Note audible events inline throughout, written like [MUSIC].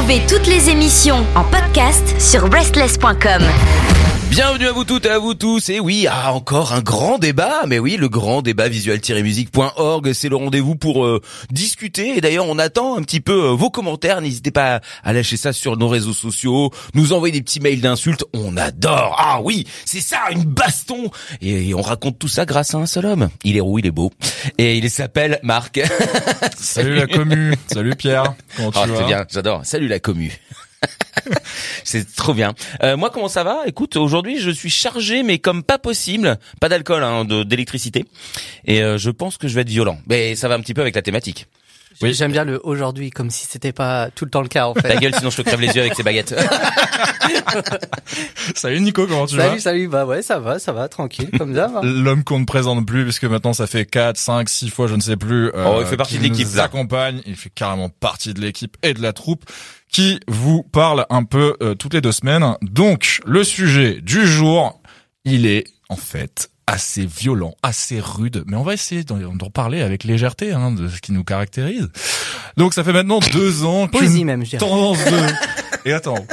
Retrouvez toutes les émissions en podcast sur breastless.com. Bienvenue à vous toutes et à vous tous. Et oui, ah, encore un grand débat. Mais oui, le grand débat visual-musique.org, c'est le rendez-vous pour euh, discuter. Et d'ailleurs, on attend un petit peu euh, vos commentaires. N'hésitez pas à lâcher ça sur nos réseaux sociaux, nous envoyer des petits mails d'insultes. On adore. Ah oui, c'est ça, une baston. Et, on raconte tout ça grâce à un seul homme. Il est roux, il est beau. Et il s'appelle Marc. [LAUGHS] Salut la commu. [LAUGHS] Salut Pierre. Comment tu oh, vas? bien, j'adore. Salut la commu. [LAUGHS] c'est trop bien. Euh, moi, comment ça va? Écoute, aujourd'hui, je suis chargé, mais comme pas possible. Pas d'alcool, hein, d'électricité. Et euh, je pense que je vais être violent. Mais ça va un petit peu avec la thématique. Oui, j'aime bien le aujourd'hui, comme si c'était pas tout le temps le cas en fait. Ta gueule, sinon je te crève les yeux avec ces baguettes. [LAUGHS] salut Nico, comment tu vas? Salut, salut, bah ouais, ça va, ça va, tranquille, comme ça. L'homme qu'on ne présente plus, puisque maintenant ça fait 4, 5, 6 fois, je ne sais plus. Euh, oh, il fait partie de l'équipe. Il accompagne, il fait carrément partie de l'équipe et de la troupe qui vous parle un peu euh, toutes les deux semaines. Donc, le sujet du jour, il est en fait assez violent, assez rude, mais on va essayer d'en reparler avec légèreté, hein, de ce qui nous caractérise. Donc ça fait maintenant deux ans je tendance de [LAUGHS] et attends,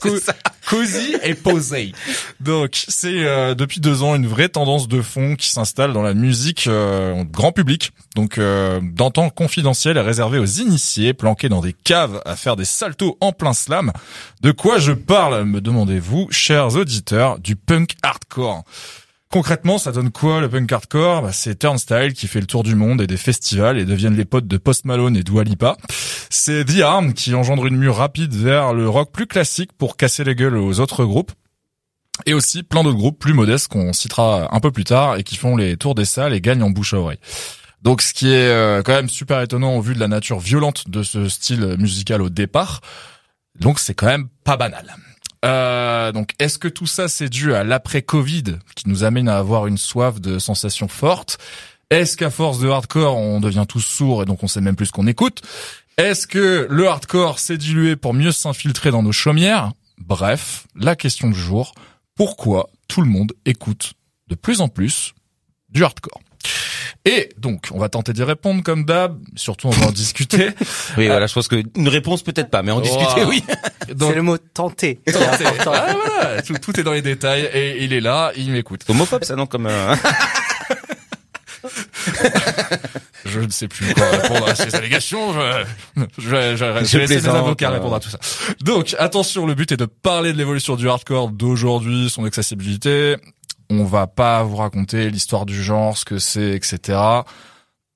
[LAUGHS] cosy et posé. Donc c'est euh, depuis deux ans une vraie tendance de fond qui s'installe dans la musique euh, grand public. Donc euh, temps confidentiel est réservé aux initiés, planqués dans des caves à faire des saltos en plein slam. De quoi je parle, me demandez-vous, chers auditeurs, du punk hardcore? Concrètement, ça donne quoi le punk hardcore? Bah, C'est Turnstile qui fait le tour du monde et des festivals et deviennent les potes de Post Malone et Dua Lipa. C'est The Arm qui engendre une mue rapide vers le rock plus classique pour casser les gueules aux autres groupes. Et aussi plein d'autres groupes plus modestes qu'on citera un peu plus tard et qui font les tours des salles et gagnent en bouche à oreille. Donc ce qui est euh, quand même super étonnant au vu de la nature violente de ce style musical au départ. Donc c'est quand même pas banal. Euh, donc, est-ce que tout ça c'est dû à l'après-Covid qui nous amène à avoir une soif de sensations fortes? Est-ce qu'à force de hardcore, on devient tous sourds et donc on sait même plus ce qu'on écoute? Est-ce que le hardcore s'est dilué pour mieux s'infiltrer dans nos chaumières? Bref, la question du jour pourquoi tout le monde écoute de plus en plus du hardcore? Et donc, on va tenter d'y répondre comme d'hab. Surtout, on va en discuter. [LAUGHS] oui, voilà, je pense que une réponse peut-être pas, mais en discuter, oui. [LAUGHS] C'est le mot [LAUGHS] tenter. Ah, voilà, tout, est dans les détails et il est là, il m'écoute. Homophobe, ça non comme. Euh... je ne sais plus quoi répondre à ces allégations. Je, je, je, je vais laisser les avocats euh. répondre à tout ça. Donc, attention, le but est de parler de l'évolution du hardcore d'aujourd'hui, son accessibilité, on va pas vous raconter l'histoire du genre, ce que c'est, etc.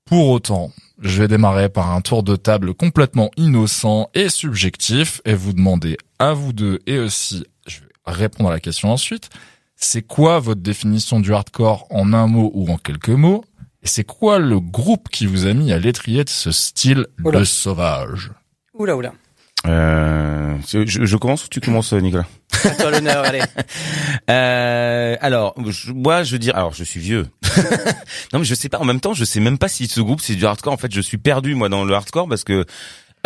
Pour autant, je vais démarrer par un tour de table complètement innocent et subjectif et vous demander à vous deux et aussi, je vais répondre à la question ensuite, c'est quoi votre définition du hardcore en un mot ou en quelques mots? Et c'est quoi le groupe qui vous a mis à l'étrier de ce style de sauvage? Oula oula. Euh, je, je, commence ou tu commences, Nicolas À toi l'honneur, allez. [LAUGHS] Euh, alors, moi, je veux dire, alors, je suis vieux. [LAUGHS] non, mais je sais pas. En même temps, je sais même pas si ce groupe c'est du hardcore. En fait, je suis perdu moi dans le hardcore parce que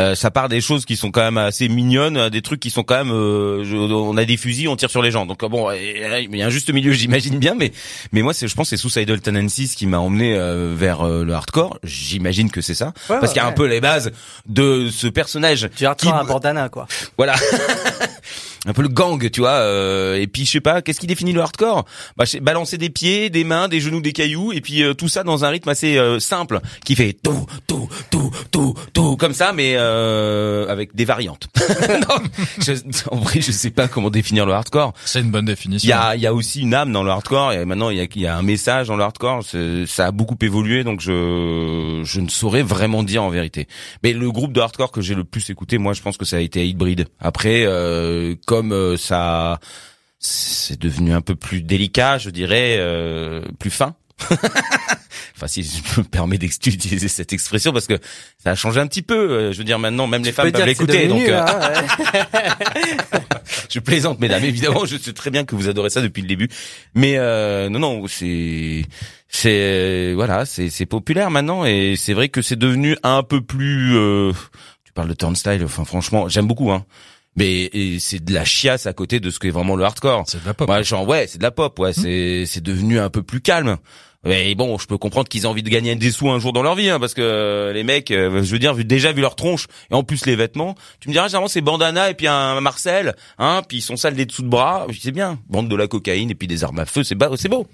euh, ça part des choses qui sont quand même assez mignonnes, des trucs qui sont quand même. Euh, on a des fusils, on tire sur les gens. Donc bon, il y a un juste milieu, [LAUGHS] j'imagine bien. Mais mais moi, c'est, je pense, c'est Suicidal Tendencies qui m'a emmené euh, vers le hardcore. J'imagine que c'est ça, parce qu'il y a un peu les bases de ce personnage. Du hardcore à bandana, quoi. Voilà. [LAUGHS] un peu le gang, tu vois. Euh, et puis je sais pas, qu'est-ce qui définit le hardcore? Bah balancer des pieds, des mains, des genoux, des cailloux, et puis euh, tout ça dans un rythme assez euh, simple qui fait tout, tout, tout, tout, tout comme ça, mais avec des variantes. [LAUGHS] non, je, en vrai, je sais pas comment définir le hardcore. C'est une bonne définition. Il y a, y a aussi une âme dans le hardcore. Et maintenant, il y a, y a un message dans le hardcore. Ça a beaucoup évolué, donc je, je ne saurais vraiment dire en vérité. Mais le groupe de hardcore que j'ai le plus écouté, moi, je pense que ça a été Hatebreed. Après comme euh, ça c'est devenu un peu plus délicat, je dirais, euh, plus fin. [LAUGHS] enfin, si je me permets d'utiliser cette expression, parce que ça a changé un petit peu. Euh, je veux dire, maintenant, même les femmes peuvent l'écouter. Donc, hein, [LAUGHS] je plaisante, mesdames. Évidemment, je sais très bien que vous adorez ça depuis le début. Mais non, non, c'est, c'est, voilà, c'est, c'est populaire maintenant, et c'est vrai que c'est devenu un peu plus. tu parles de turnstile. Enfin, franchement, j'aime beaucoup. Hein mais c'est de la chiasse à côté de ce qu'est vraiment le hardcore. C'est de la pop. Ouais, genre ouais, c'est de la pop. Ouais, c'est c'est devenu un peu plus calme. Mais bon, je peux comprendre qu'ils aient envie de gagner des sous un jour dans leur vie, hein, parce que euh, les mecs, euh, je veux dire, vu, déjà vu leur tronche et en plus les vêtements, tu me diras généralement c'est bandana et puis un Marcel, hein, puis ils sont sales des dessous de bras, c'est bien, bande de la cocaïne et puis des armes à feu, c'est beau.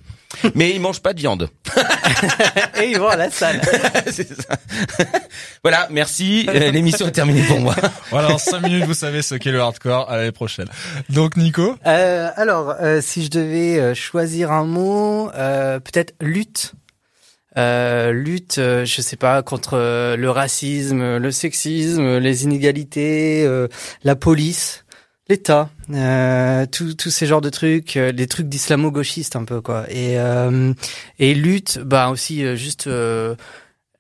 Mais ils mangent pas de viande. [LAUGHS] Et ils vont à la salle. [LAUGHS] C'est ça. [LAUGHS] voilà, merci. Euh, L'émission est terminée pour moi. Voilà, en 5 minutes, vous savez ce qu'est le hardcore. À l'année prochaine. Donc, Nico Euh, alors, euh, si je devais euh, choisir un mot, euh, peut-être lutte. Euh, lutte, euh, je sais pas, contre euh, le racisme, le sexisme, les inégalités, euh, la police, l'État, euh, tous ces genres de trucs, euh, des trucs d'islamo-gauchistes un peu quoi. Et euh, et lutte, bah aussi euh, juste euh,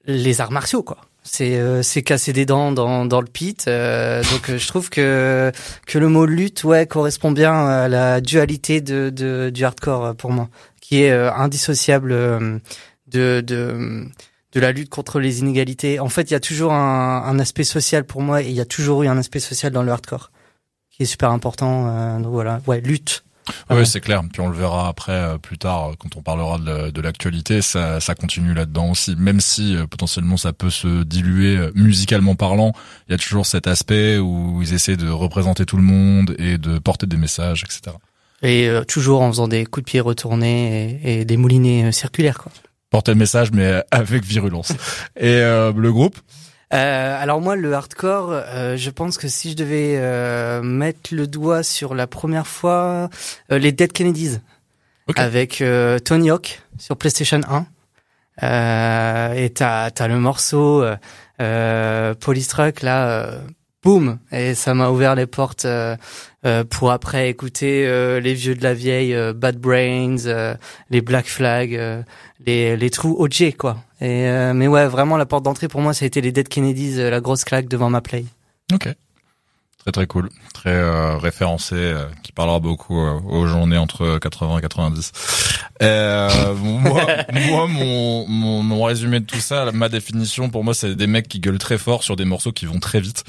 les arts martiaux quoi. C'est euh, c'est casser des dents dans dans le pit. donc je trouve que que le mot lutte ouais correspond bien à la dualité de, de du hardcore pour moi, qui est indissociable de de de la lutte contre les inégalités. En fait, il y a toujours un, un aspect social pour moi et il y a toujours eu un aspect social dans le hardcore qui est super important. euh, donc voilà, ouais, lutte. Oui, c'est clair. Puis on le verra après, euh, plus tard, euh, quand on parlera de, l'actualité, ça, ça continue là-dedans aussi. Même si potentiellement ça peut se diluer musicalement parlant, il y a toujours cet aspect où ils essaient de représenter tout le monde et de porter des messages, etc. Et euh, toujours en faisant des coups de pied retournés et, et des moulinets circulaires quoi. Porter le message, mais avec virulence. [LAUGHS] Et euh, le groupe? Euh, alors moi, le hardcore, euh, je pense que si je devais euh, mettre le doigt sur la première fois, euh, les Dead Kennedys, Ok. avec euh, Tony Hawk sur PlayStation 1. Euh, et t'as as le morceau Police Truck là, euh, boum, et ça m'a ouvert les portes euh, euh, pour après écouter euh, les vieux de la vieille, euh, Bad Brains, euh, les Black Flag, euh, les les trous OJ quoi. Et mais ouais, vraiment la porte d'entrée pour moi, ça a été les Dead Kennedys, la grosse claque devant ma play. Ok. Très très cool, très référencé, qui parlera beaucoup aux journées entre 80 et 90. Euh, [LAUGHS] moi, moi mon, mon, mon résumé de tout ça, ma définition pour moi, c'est des mecs qui gueulent très fort sur des morceaux qui vont très vite.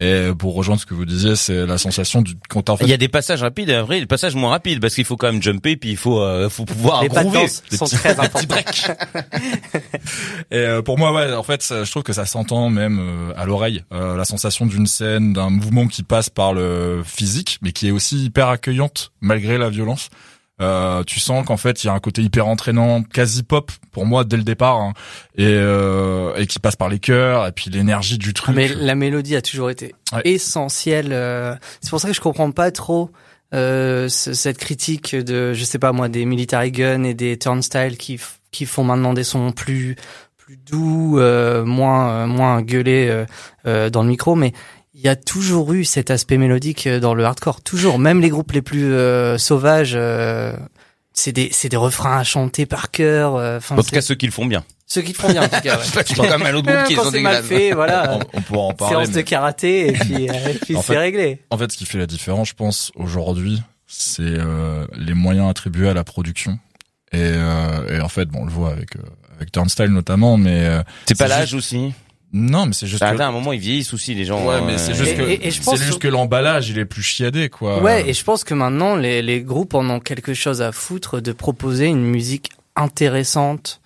Et pour rejoindre ce que vous disiez, c'est la sensation du quand en fait Il y a des passages rapides, et après des passages moins rapides parce qu'il faut quand même jumper puis il faut euh, faut pouvoir les groover. danse sont très [LAUGHS] importants. [LAUGHS] Et euh, pour moi, ouais, en fait, ça- je trouve que ça s'entend même euh, à l'oreille. Euh, la sensation d'une scène, d'un mouvement qui passe par le physique, mais qui est aussi hyper accueillante malgré la violence. Euh, tu sens qu'en fait, il y a un côté hyper entraînant, quasi pop pour moi dès le départ, hein, et, euh, et qui passe par les cœurs et puis l'énergie du truc. Mais la mélodie a toujours été Ouais. essentielle. euh, C'est pour ça que je comprends pas trop euh, ce- cette critique de, je sais pas moi, des military guns et des turnstiles qui qui font maintenant des sons plus plus doux, euh, moins euh, moins gueulés dans le micro, mais il y a toujours eu cet aspect mélodique euh, dans le hardcore. Toujours, même les groupes les plus euh, sauvages. euh, c'est des, c'est des refrains à chanter par cœur. euh, Enfin, En tout cas, ceux qui le font bien. ceux qui le font bien, en tout cas. [LAUGHS] Ouais. Tu prends quand même un autre groupe qui sont mal fait, voilà. on, on pourra en parler. séance mais- de karaté et puis, euh, et puis [LAUGHS] c'est réglé. En fait, ce qui fait la différence, je pense, aujourd'hui, c'est euh, les moyens attribués à la production. Et, euh, et en fait, bon, on le voit avec euh, avec Turnstile notamment, mais euh, C'est pas l'âge aussi. Non, mais c'est juste À que un moment, ils vieillissent aussi les gens. Ouais, mais euh, c'est juste que et- et je pense c'est juste que l'emballage, il est plus chiadé, quoi. Ouais, et je pense que maintenant les, les groupes en ont quelque chose à foutre de proposer une musique intéressante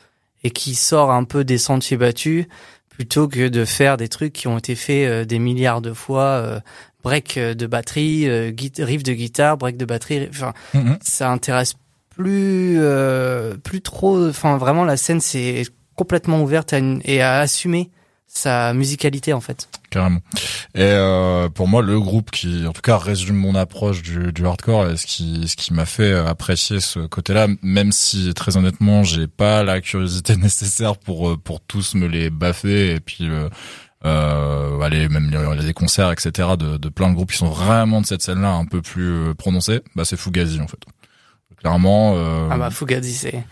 et qui sort un peu des sentiers battus plutôt que de faire des trucs qui ont été faits euh, des milliards de fois. euh, break de batterie, riff de guitare, break de batterie. Enfin, Mhm. ça intéresse plus euh, plus trop. Enfin, vraiment la scène c'est complètement ouverte à une, et à assumer sa musicalité en fait. carrément. Et euh, pour moi, le groupe qui, en tout cas, résume mon approche du, du hardcore et ce qui, ce qui m'a fait apprécier ce côté-là, même si très honnêtement, j'ai pas la curiosité [LAUGHS] nécessaire pour euh, pour tous me les baffer et puis euh, euh, aller même les, les concerts, etc. De, de plein de groupes qui sont vraiment de cette scène-là un peu plus euh, prononcés. Bah, c'est Fugazi en fait. Clairement. Euh, Ah bah Fugazi c'est.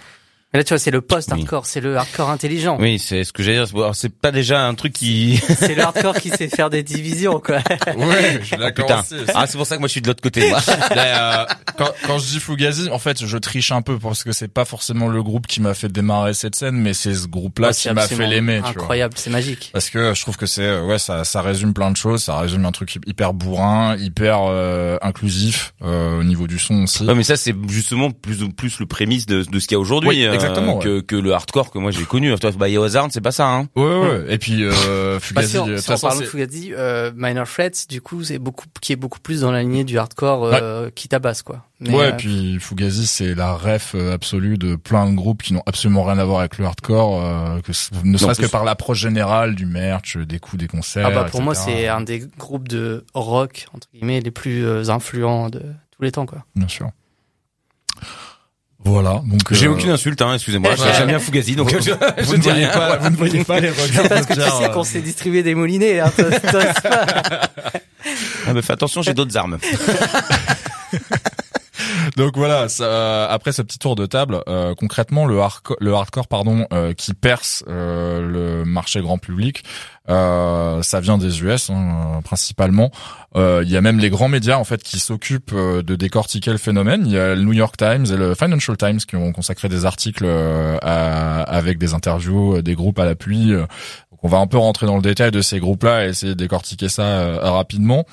Mais là tu vois c'est le post-hardcore, c'est le hardcore intelligent. Oui, c'est ce que j'allais dire. C'est- pas déjà un truc qui. [LAUGHS] C'est le hardcore qui sait faire des divisions quoi. [LAUGHS] Ouais, je suis d'accord Putain. aussi. Ah, c'est pour ça que moi je suis de l'autre côté. Moi. [LAUGHS] Euh, quand, quand je dis Fugazi, en fait, je triche un peu parce que c'est pas forcément le groupe qui m'a fait démarrer cette scène, mais c'est ce groupe-là Ouais, qui m'a fait l'aimer. tu vois. Incroyable, c'est magique. Parce que je trouve que c'est euh, ouais ça ça résume plein de choses, ça résume un truc hyper bourrin, hyper euh, inclusif euh, au niveau du son aussi. Ouais, mais ça c'est justement plus plus le prémisse de, de ce qu'il y a aujourd'hui. Oui, Euh, Exactement, ouais. que que le hardcore que moi j'ai connu. Toi, Biohazard, c'est pas ça. Hein. Ouais, ouais. Et puis euh, Bah, Fugazi, si on, si on parle de Fugazi, euh, Minor Threats, du coup, c'est beaucoup, qui est beaucoup plus dans la lignée du hardcore euh, qui tabasse, quoi. Mais, ouais, euh, puis Fugazi, c'est la ref euh, absolue de plein de groupes qui n'ont absolument rien à voir avec le hardcore, euh, que, ne serait-ce que par l'approche générale du merch, des coups, des concerts. ah bah, pour moi, c'est un des groupes de rock, entre guillemets, les plus euh, influents de tous les temps, quoi. Bien sûr. Voilà, donc J'ai euh, aucune insulte, hein, excusez-moi. Ouais. J'aime bien Fugazi, donc je, [LAUGHS] je vous ne dis voyez rien. pas, vous ne voyez pas les regards. Parce que tu sais qu'on s'est distribué des moulinets, hein, Ah, mais fais attention, j'ai d'autres armes. [LAUGHS] Donc voilà, ça, après ce petit tour de table, euh, concrètement le, hardco- le hardcore pardon euh, qui perce euh, le marché grand public, euh, ça vient des US hein, euh, principalement. Euh, Il y a même les grands médias en fait qui s'occupent euh, de décortiquer le phénomène. Il y a le New York Times et le Financial Times qui ont consacré des articles euh, avec des interviews, euh, des groupes à l'appui. On va un peu rentrer dans le détail de ces groupes-là et essayer de décortiquer ça euh, rapidement.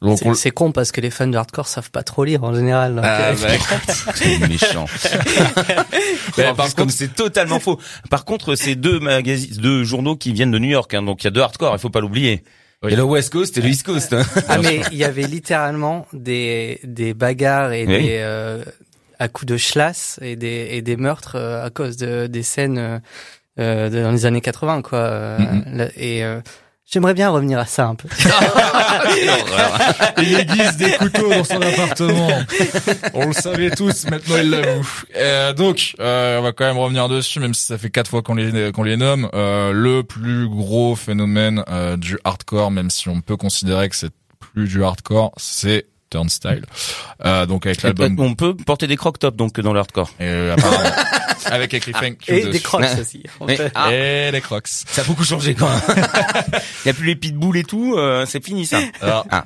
Donc on- C'est- con parce que les fans de hardcore savent pas trop lire en général. donc, Ah, euh, bah, [LAUGHS] c'est méchant. [LAUGHS] Mais par comme c'est totalement faux. Par contre, c'est deux magazines, deux journaux qui viennent de New York, hein, donc il y a deux hardcore, il faut pas l'oublier. Il y a le West Coast et le East Coast. hein. Ah mais il y avait littéralement des des bagarres et Oui. des euh, à coups de schlass et des et des meurtres euh, à cause de des scènes euh, dans les années 80 quoi. Euh, Mhm. là- et euh, j'aimerais bien revenir à ça un peu. [LAUGHS] Il aiguise [LAUGHS] des couteaux dans son appartement. On le savait tous, maintenant il l'avoue. Euh, donc, euh, on va quand même revenir dessus, même si ça fait quatre fois qu'on les qu'on les nomme. Euh, le plus gros phénomène euh, du hardcore, même si on peut considérer que c'est plus du hardcore, c'est Turnstile. Euh, donc avec l'album, On peut porter des croc tops donc dans le hardcore. euh, apparemment, [LAUGHS] avec écrit thank you Et dessus. des crocs aussi. Mais- ah. Et les crocs. Ça a beaucoup changé quand [LAUGHS] même. Il y a plus les pitbulls et tout, euh, c'est fini ça. Alors, Ah.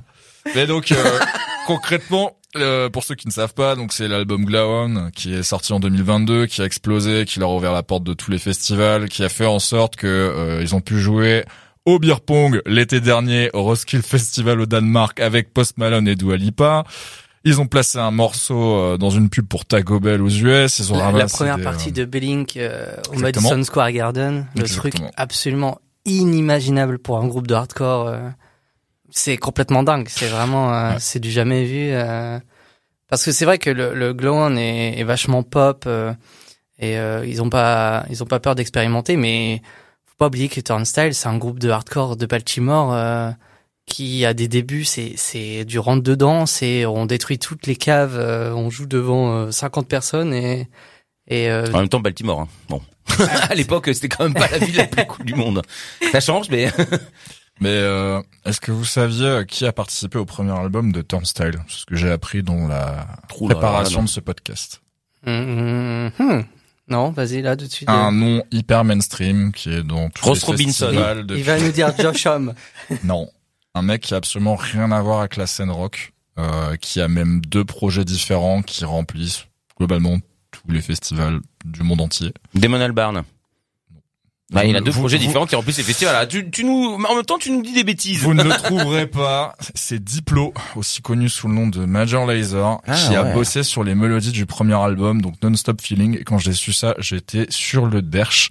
Mais donc euh, concrètement, euh, pour ceux qui ne savent pas, donc c'est l'album Glaon qui est sorti en 2022, qui a explosé, qui leur a ouvert la porte de tous les festivals, qui a fait en sorte que euh, ils ont pu jouer au beer pong l'été dernier au Roskilde Festival au Danemark avec Post Malone et Dua Lipa. Ils ont placé un morceau euh, dans une pub pour Taco Bell aux US. Ils ont La, la première des, partie euh, de Bellink euh, au. Madison Square Garden, le Exactement. truc absolument inimaginable pour un groupe de hardcore. euh, c'est complètement dingue. C'est vraiment, euh, Ouais. c'est du jamais vu. euh, parce que c'est vrai que le, le Glow On est, est vachement pop euh, et euh, ils ont pas, ils ont pas peur d'expérimenter, mais faut pas oublier que Turnstile c'est un groupe de hardcore de Baltimore. euh, qui a des débuts, c'est c'est du rentre dedans, c'est on détruit toutes les caves, euh, on joue devant euh, 50 personnes et et euh, En même temps, Baltimore. Hein. Bon, [LAUGHS] à l'époque, c'était quand même pas la ville la plus cool du monde. Ça change, mais [LAUGHS] Mais euh, est-ce que vous saviez euh, qui a participé au premier album de Turnstile C'est ce que j'ai appris dans la Ouh là là préparation là, de ce podcast. hum, hum, non, vas-y là tout de suite. Un nom hyper mainstream qui est dans tous Ross les Robinson. festivals il depuis- va nous dire Josh Homme. [LAUGHS] Non, un mec qui a absolument rien à voir avec la scène rock, euh, qui a même deux projets différents qui remplissent globalement tous les festivals du monde entier. Damon Albarn. Bah, il a deux Vous- projets vous- différents qui remplissent les festivals. Ah, Tu, tu nous, en même temps, tu nous dis des bêtises. Vous ne le [LAUGHS] trouverez pas. C'est Diplo, aussi connu sous le nom de Major Lazer, Ah, qui a bossé sur les mélodies du premier album, donc Non-Stop Feeling. Et quand j'ai su ça, j'étais sur le derche.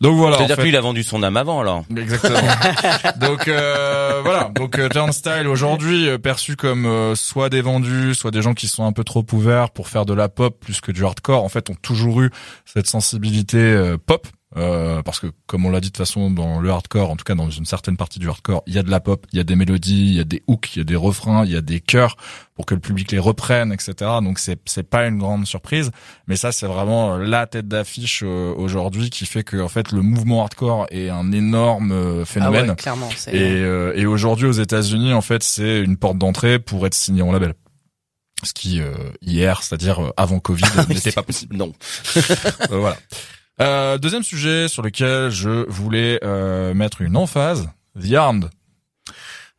Donc voilà. C'est-à-dire fait- il a vendu son âme avant, alors. Exactement. [LAUGHS] donc euh, voilà, donc euh, Turnstile aujourd'hui euh, perçu comme euh, soit des vendus, soit des gens qui sont un peu trop ouverts pour faire de la pop plus que du hardcore. En fait, ont toujours eu cette sensibilité euh, pop. Euh, parce que comme on l'a dit de toute façon dans le hardcore, en tout cas dans une certaine partie du hardcore, il y a de la pop, il y a des mélodies, il y a des hooks, il y a des refrains, il y a des chœurs pour que le public les reprenne, etc. Donc c'est c'est pas une grande surprise, mais ça c'est vraiment la tête d'affiche euh, aujourd'hui qui fait que en fait le mouvement hardcore est un énorme euh, Ah phénomène. ouais, clairement. c'est- Et, euh, et aujourd'hui aux États-Unis, en fait, c'est une porte d'entrée pour être signé en label. Ce qui euh, hier, c'est-à-dire euh, avant Covid, [LAUGHS] n'était pas possible. Non. [LAUGHS] Euh, voilà. Euh, deuxième sujet sur lequel je voulais euh, mettre une emphase, The Armed.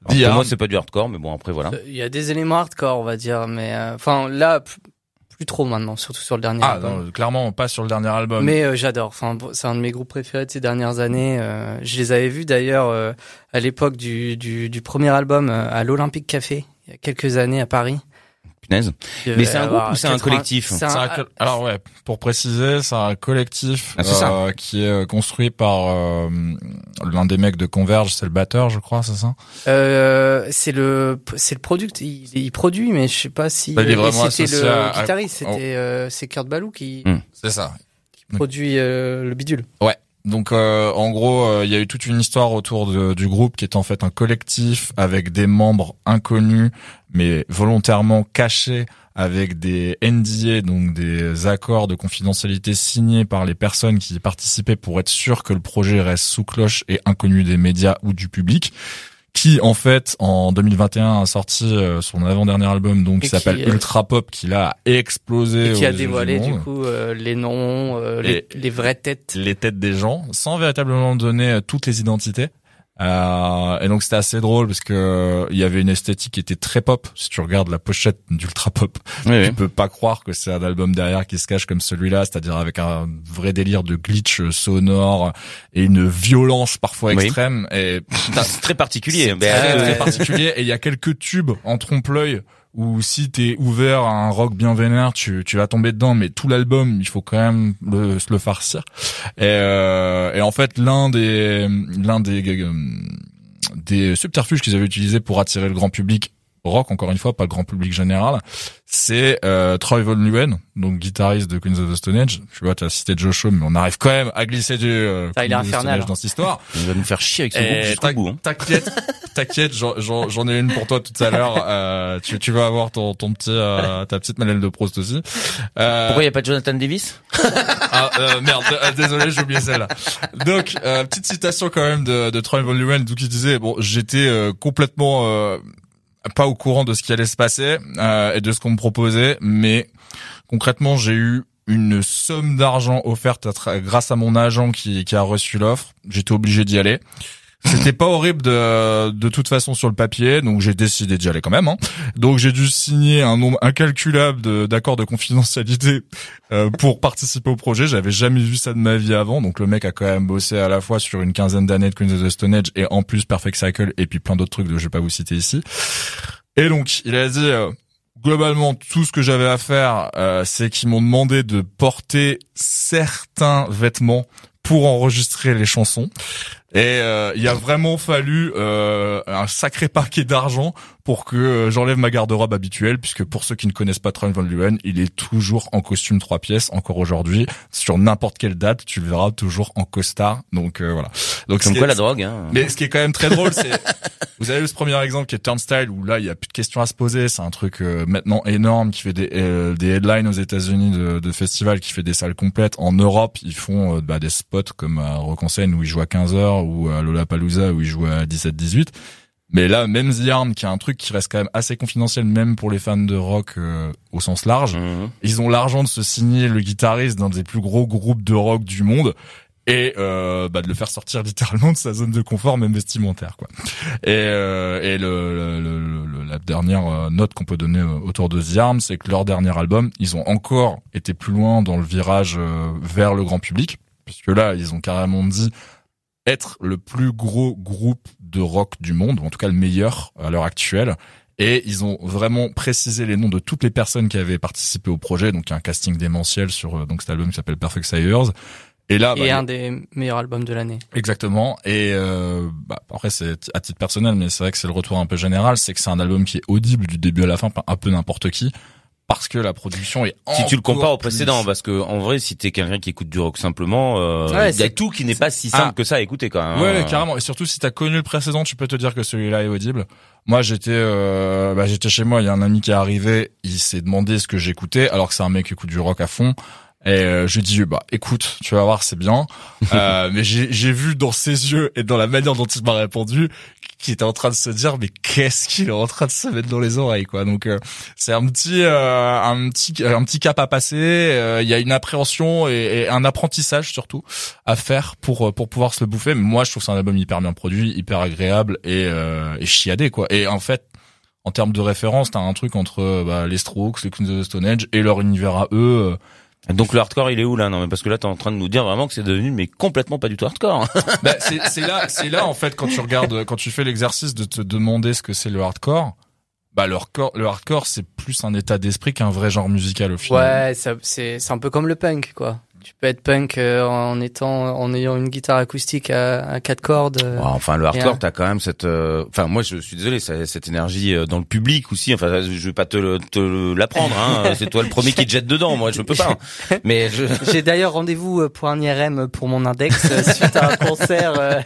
Alors, The pour moi, c'est pas du hardcore, mais bon, après, voilà. Il y a des éléments hardcore, on va dire, mais euh, enfin là plus trop maintenant, surtout sur le dernier. Ah album. non, clairement pas sur le dernier album. Mais euh, j'adore. Enfin, c'est un de mes groupes préférés de ces dernières années. Euh, je les avais vus d'ailleurs euh, à l'époque du, du, du premier album euh, à l'Olympique Café il y a quelques années à Paris. Punaise. Mais c'est un groupe ou c'est un collectif? C'est un... Alors ouais, pour préciser, c'est un collectif Ah, euh, qui est euh, construit par euh, l'un des mecs de Converge, c'est le batteur, je crois, c'est ça? Euh, c'est le c'est le product. Il, il produit, mais je sais pas si Bah, c'était le à- guitariste. C'était euh, c'est Kurt Ballou qui, Hmm. C'est ça. qui produit euh, le bidule. Donc euh, en gros, euh, il y a eu toute une histoire autour de- du groupe qui est en fait un collectif avec des membres inconnus mais volontairement cachés avec des NDA, donc des accords de confidentialité signés par les personnes qui y participaient pour être sûr que le projet reste sous cloche et inconnu des médias ou du public. Qui en fait en 2021 a sorti euh, son avant-dernier album donc qui s'appelle euh, Ultra Pop qui là a explosé Et qui a dévoilé du coup euh, les noms, euh, les, les vraies têtes. les têtes des gens sans véritablement donner euh, toutes les identités. Euh, et donc c'était assez drôle parce que euh, il y avait une esthétique qui était très pop. Si tu regardes la pochette d'Ultra Pop, Oui, tu oui. peux pas croire que c'est un album derrière qui se cache comme celui-là, c'est-à-dire avec un vrai délire de glitch sonore et une violence parfois Oui. extrême. Et C'est très particulier. c'est Ben, très, euh, très particulier. Et il y a quelques tubes en trompe-l'œil où si t'es ouvert à un rock bien vénère, tu, tu vas tomber dedans, mais tout l'album, il faut quand même le, se le farcir. Et, euh, et en fait, l'un des, l'un des, euh, des subterfuges qu'ils avaient utilisé pour attirer le grand public rock, encore une fois, pas le grand public général, c'est euh, Troy Von Leeuwen, donc guitariste de Queens of the Stone Age. Tu vois, tu as cité Joe Shaw, mais on arrive quand même à glisser du euh, Ah, il est Queens of the Stone infernal. Age dans cette histoire. [LAUGHS] il va nous faire chier avec ce Et groupe jusqu'au t'inqui- bout. hein. T'inquiète, t'inquiète, j'en- j'en j'en ai une pour toi tout à l'heure. [LAUGHS] Euh, tu, tu vas avoir ton, ton petit, euh, ta petite Madeleine de Proust aussi. Euh, Pourquoi il y a pas de Jonathan Davis? Ah, euh, merde, euh, désolé, j'ai oublié celle-là. Donc, euh, petite citation quand même de, de Troy Von Leeuwen, d'où qui disait, bon, j'étais euh, complètement euh, pas au courant de ce qui allait se passer euh, et de ce qu'on me proposait, mais concrètement, j'ai eu une somme d'argent offerte grâce à mon agent qui, qui a reçu l'offre. J'étais obligé d'y aller. C'était pas horrible de, de toute façon sur le papier, donc j'ai décidé d'y aller quand même. Hein. Donc j'ai dû signer un nombre incalculable de- d'accords de, confidentialité euh, pour participer au projet. J'avais jamais vu ça de ma vie avant, donc le mec a quand même bossé à la fois sur une quinzaine d'années de Queens of the Stone Age et en plus Perfect Cycle et puis plein d'autres trucs que je vais pas vous citer ici. Et donc il a dit euh, globalement tout ce que j'avais à faire, euh, c'est qu'ils m'ont demandé de porter certains vêtements pour enregistrer les chansons. Et euh, il a vraiment fallu euh, un sacré paquet d'argent pour que euh, j'enlève ma garde-robe habituelle, puisque pour ceux qui ne connaissent pas Troy Van Leeuwen, il est toujours en costume trois pièces, encore aujourd'hui. Sur n'importe quelle date, tu le verras toujours en costard. Donc euh, voilà. Donc Comme quoi est- la drogue. Hein. mais ce qui est quand même très drôle, c'est [LAUGHS] vous avez eu ce premier exemple qui est Turnstile où là il y a plus de questions à se poser. C'est un truc euh, maintenant énorme qui fait des, euh, des headlines aux États-Unis de, de festivals, qui fait des salles complètes. En Europe, ils font bah, des spots comme à Rock où ils jouent à 15 h ou à Lollapalooza où ils jouent à 17-18. Mais là, même The Arm, qui est un truc qui reste quand même assez confidentiel, même pour les fans de rock euh, au sens large, Mhm. ils ont l'argent de se signer le guitariste d'un des plus gros groupes de rock du monde et euh, bah, de le faire sortir littéralement de sa zone de confort même vestimentaire quoi. Et, euh, et le, le- le- le- la dernière euh, note qu'on peut donner euh, autour de The Arm, c'est que leur dernier album, ils ont encore été plus loin dans le virage euh, vers le grand public, puisque là, ils ont carrément dit être le plus gros groupe de rock du monde, ou en tout cas le meilleur à l'heure actuelle. Et ils ont vraiment précisé les noms de toutes les personnes qui avaient participé au projet. Donc il y a un casting démentiel sur euh, donc cet album qui s'appelle Perfect Sires. Et là, bah, et il a- un des meilleurs albums de l'année. Exactement. Et euh, bah, après, c'est à titre personnel, mais c'est vrai que c'est le retour un peu général, c'est que c'est un album qui est audible du début à la fin, par un peu n'importe qui, parce que la production est Si tu le compares au précédent, parce que en vrai, si t'es quelqu'un qui écoute du rock simplement, euh, Ouais, il y a c'est- tout qui n'est pas si simple Ah. que ça à écouter quand même. Ouais, carrément. Et surtout, si t'as connu le précédent, tu peux te dire que celui-là est audible. Moi, j'étais, euh, bah, j'étais chez moi. Il y a un ami qui est arrivé. Il s'est demandé ce que j'écoutais, alors que c'est un mec qui écoute du rock à fond. Et euh, je lui dis, bah, écoute, tu vas voir, c'est bien. [LAUGHS] Euh, mais j'ai, j'ai vu dans ses yeux et dans la manière dont il m'a répondu qu'il était en train de se dire, mais qu'est-ce qu'il est en train de se mettre dans les oreilles, quoi. Donc, euh, c'est un petit, euh, un petit, un petit cap à passer. Euh, Il y a une appréhension et, et un apprentissage surtout à faire pour euh, pour pouvoir se le bouffer. Mais moi, je trouve c'est un album hyper bien produit, hyper agréable et, euh, et chiadé quoi. Et en fait, en termes de référence, t'as un truc entre bah, les Strokes, les Queens of the Stone Age et leur univers à eux. Donc le hardcore, il est où là? Non, mais parce que là, t'es en train de nous dire vraiment que c'est devenu mais complètement pas du tout hardcore. [LAUGHS] Bah, c'est c'est là, c'est là en fait quand tu regardes, quand tu fais l'exercice de te demander ce que c'est le hardcore. Bah le hardcore, le hardcore c'est plus un état d'esprit qu'un vrai genre musical au final. Ouais, c'est un peu comme le punk, quoi. Tu peux être punk euh, en étant en ayant une guitare acoustique à, à quatre cordes. euh. Ouais, enfin, le hardcore, un- t'as quand même cette. euh, Enfin, moi, je suis désolé, cette énergie euh, dans le public aussi. Enfin, je vais pas te, te l'apprendre. Hein. [LAUGHS] C'est toi le premier qui te jette dedans. Moi, je peux pas. hein. [LAUGHS] Mais je. [LAUGHS] J'ai d'ailleurs rendez-vous pour un IRM pour mon index suite à un concert, euh,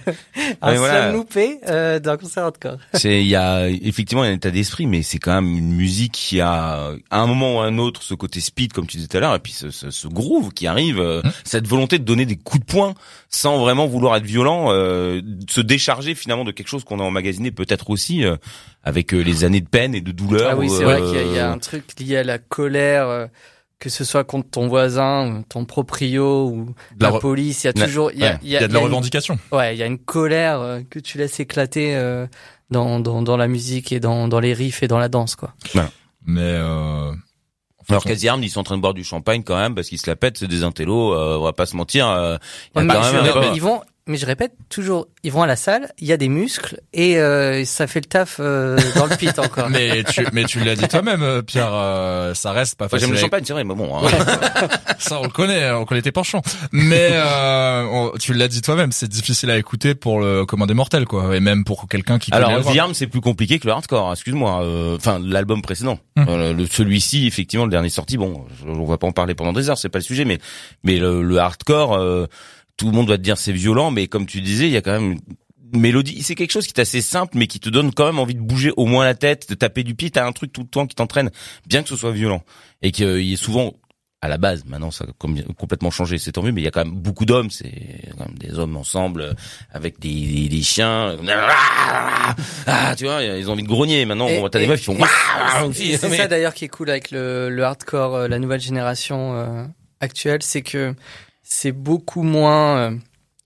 un voilà. seul loupé euh, d'un concert hardcore. C'est, il y a effectivement un état d'esprit, mais c'est quand même une musique qui a, à un moment ou à un autre, ce côté speed, comme tu disais tout à l'heure, et puis ce, ce, ce groove qui arrive, euh, Mmh. cette volonté de donner des coups de poing sans vraiment vouloir être violent, euh, de se décharger finalement de quelque chose qu'on a emmagasiné peut-être aussi euh, avec euh, les années de peine et de douleur. Ah oui, c'est euh, vrai qu'il y, a- il y a un truc lié à la colère, euh, que ce soit contre ton voisin, ton proprio ou la police. Il y a toujours, il y ouais. y a de la il y a une- revendication. Ouais, il y a une colère euh, que tu laisses éclater euh, dans, dans, dans la musique et dans, dans les riffs et dans la danse, quoi. Mais euh, Alors Arms, ils sont en train de boire du champagne quand même parce qu'ils se la pètent, c'est des intellos, euh, on va pas se mentir. euh, mais, quand même ils vont, mais je répète toujours, ils vont à la salle, il y a des muscles et euh, ça fait le taf euh, dans le pit encore. [LAUGHS] mais tu mais tu l'as dit toi-même euh, Pierre euh, ça reste pas facile j'aime le champagne, c'est vrai, mais bon. hein. [LAUGHS] Ça, on le connaît, on connaît tes penchants. Mais euh, on- tu l'as dit toi-même, c'est difficile à écouter pour le commun des mortels, quoi. Et même pour quelqu'un qui connaît Alors, Arm, c'est plus compliqué que le hardcore. Excuse-moi. euh, Enfin, l'album précédent, le celui-ci, effectivement, le dernier sorti. Bon, on va pas en parler pendant des heures, c'est pas le sujet, mais mais le, le hardcore, euh, tout le monde va te dire c'est violent, mais comme tu disais, il y a quand même une mélodie. C'est quelque chose qui est assez simple, mais qui te donne quand même envie de bouger au moins la tête, de taper du pied. T'as un truc tout le temps qui t'entraîne, bien que ce soit violent, et qu'il y ait souvent à la base, maintenant ça a com- complètement changé, c'est tant mieux, mais il y a quand même beaucoup d'hommes, c'est quand même des hommes ensemble avec des, des, des chiens, ah, tu vois, ils ont envie de grogner. Maintenant, t'as des meufs qui font c'est- [LAUGHS] mais- ça d'ailleurs qui est cool avec le, le hardcore, euh, la nouvelle génération euh, actuelle, c'est que c'est beaucoup moins euh,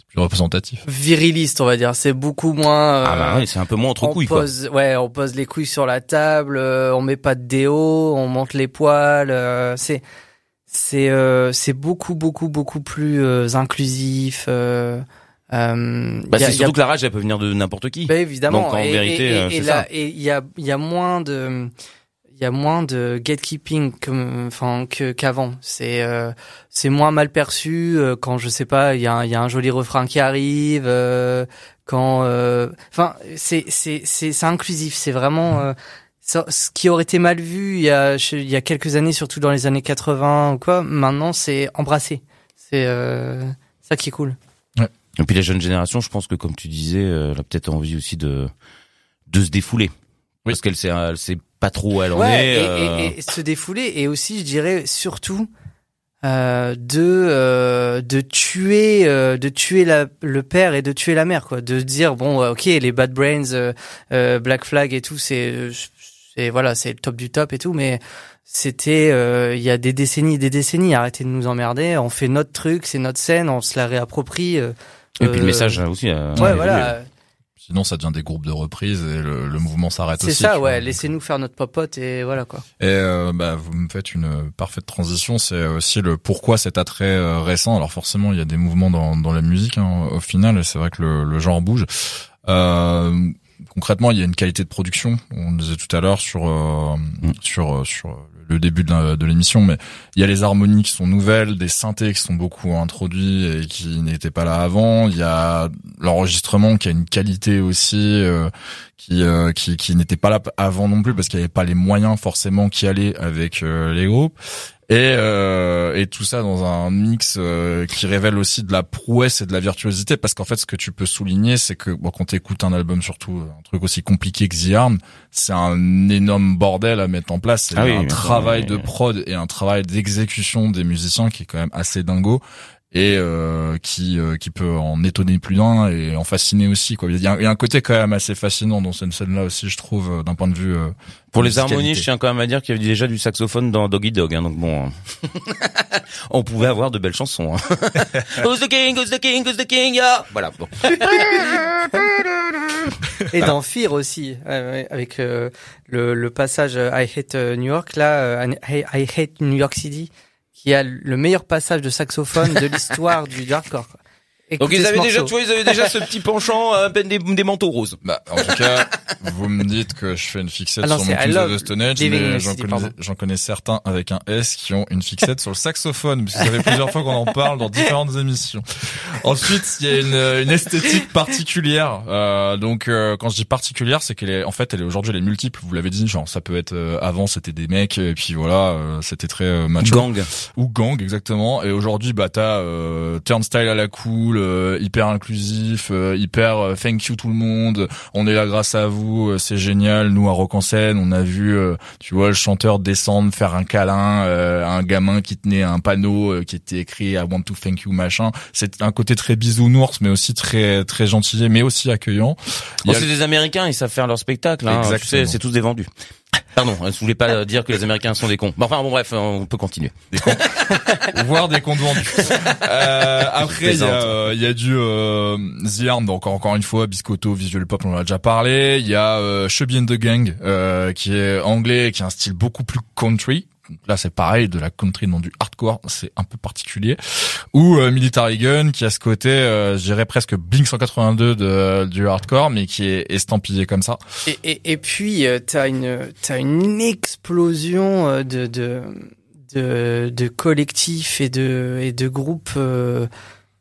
Plus représentatif. viriliste, on va dire. C'est beaucoup moins. euh, Ah bah oui, c'est un peu moins entre on couilles quoi. pose, ouais, on pose les couilles sur la table, euh, on met pas de déo, on monte les poils. euh, c'est c'est euh, c'est beaucoup beaucoup beaucoup plus euh, inclusif. Euh, euh, Bah, c'est a- surtout que la rage, elle peut venir de n'importe qui. bah, évidemment. Donc, en et, vérité, et, et, c'est là, ça. et il y a il y a moins de il y a moins de gatekeeping comme enfin que qu'avant. C'est euh, c'est moins mal perçu euh, quand je sais pas, il y a il y a un joli refrain qui arrive euh, quand euh, enfin c'est c'est c'est c'est inclusif, c'est vraiment euh, ça- ce qui aurait été mal vu il y a il y a quelques années surtout dans les années 80 ou quoi, maintenant c'est embrassé. C'est euh, ça qui est cool. Et puis la jeune génération, je pense que comme tu disais, euh, elle a peut-être envie aussi de de se défouler. Parce qu'elle sait, elle sait pas trop où elle en Ouais, est. et, euh, et- et se défouler et aussi, je dirais surtout euh, de euh, de tuer euh, de tuer la, le père et de tuer la mère quoi, de dire bon euh, ok les Bad Brains, euh, Black Flag et tout c'est c'est voilà c'est le top du top et tout, mais c'était euh, il y a des décennies et des décennies arrêtez de nous emmerder, on fait notre truc, c'est notre scène, on se la réapproprie. Et puis le message hein, aussi. Ouais, voilà. Sinon, ça devient des groupes de reprises et le, le mouvement s'arrête C'est aussi. ça, tu vois. ouais. Laissez-nous faire notre popote et voilà quoi. Et euh, bah, vous me faites une parfaite transition. C'est aussi le pourquoi cet attrait euh, récent. Alors forcément, il y a des mouvements dans, dans la musique hein, au final. et C'est vrai que le, le genre bouge. Euh, concrètement, il y a une qualité de production. On le disait tout à l'heure sur euh, sur euh, sur le début de l'émission, mais il y a les harmonies qui sont nouvelles, des synthés qui sont beaucoup introduits et qui n'étaient pas là avant. Il y a l'enregistrement qui a une qualité aussi euh, qui euh, qui, qui n'était pas là avant non plus parce qu'il n'y avait pas les moyens forcément qui allaient avec euh, les groupes et euh, et tout ça dans un mix euh, qui révèle aussi de la prouesse et de la virtuosité parce qu'en fait ce que tu peux souligner c'est que bon, quand t'écoutes un album surtout un truc aussi compliqué que The Arm c'est un énorme bordel à mettre en place. C'est Ah oui, un travail de prod et un travail d'exécution des musiciens qui est quand même assez dingo et euh, qui euh, qui peut en étonner plus d'un et en fasciner aussi quoi. Il y a, il y a un côté quand même assez fascinant dans cette scène là aussi je trouve euh, d'un point de vue euh, Pour les harmonies, je tiens quand même à dire qu'il y avait déjà du saxophone dans Doggy Dog, hein, donc bon, [LAUGHS] on pouvait avoir de belles chansons. Hein. [LAUGHS] who's the king, who's the king, who's the king, yeah. Voilà. Bon. Et dans Fear aussi, ouais, avec euh, le, le passage euh, I Hate euh, New York, là, euh, I, I Hate New York City, qui a le meilleur passage de saxophone de l'histoire du hardcore. quoi. Donc ils avaient déjà, tu vois, ils avaient déjà ce petit [LAUGHS] penchant à peine des, des manteaux roses. Bah, en tout cas, vous me dites que je fais une fixette Ah non, sur mon Kings of the Stone Age, mais the j'en connais, connais certains avec un S qui ont une fixette sur le saxophone, parce que ça fait plusieurs fois qu'on en parle dans différentes émissions. Ensuite, il y a une, une esthétique particulière. Euh, donc, euh, quand je dis particulière, c'est qu'elle est, en fait, elle est aujourd'hui, elle est multiple. Vous l'avez dit, genre, ça peut être euh, avant, c'était des mecs, et puis voilà, euh, c'était très euh, macho Gang. ou gang exactement et aujourd'hui bah t'as euh, turnstile à la cool euh, hyper inclusif euh, hyper euh, thank you tout le monde on est là grâce à vous euh, c'est génial nous à Rock en scène on a vu euh, tu vois le chanteur descendre faire un câlin euh, à un gamin qui tenait un panneau euh, qui était écrit I want to thank you machin c'est un côté très bisounours mais aussi très très gentil mais aussi accueillant Il Bon, a- c'est des Américains, ils savent faire leur spectacle. Hein. Tu sais, Exactement. c'est tous des vendus. Pardon, je voulais pas dire que les Américains sont des cons. Bon, enfin bon bref, on peut continuer. des comptes [LAUGHS] vendus. Euh, après, il y a, plaisante. euh, il y a du euh, The Arm, donc encore une fois, Biscotto, Visual Pop, on en a déjà parlé. Il y a euh, Chubby and the Gang, euh, qui est anglais, qui a un style beaucoup plus country. Là, c'est pareil, de la country, non du hardcore, c'est un peu particulier. Ou euh, Military Gun, qui a ce côté, euh, je dirais presque Blink 182 de, du hardcore, mais qui est estampillé comme ça. Et, et, et puis, euh, t'as une, t'as une explosion euh, de, de, de, de collectifs et de, et de groupes euh,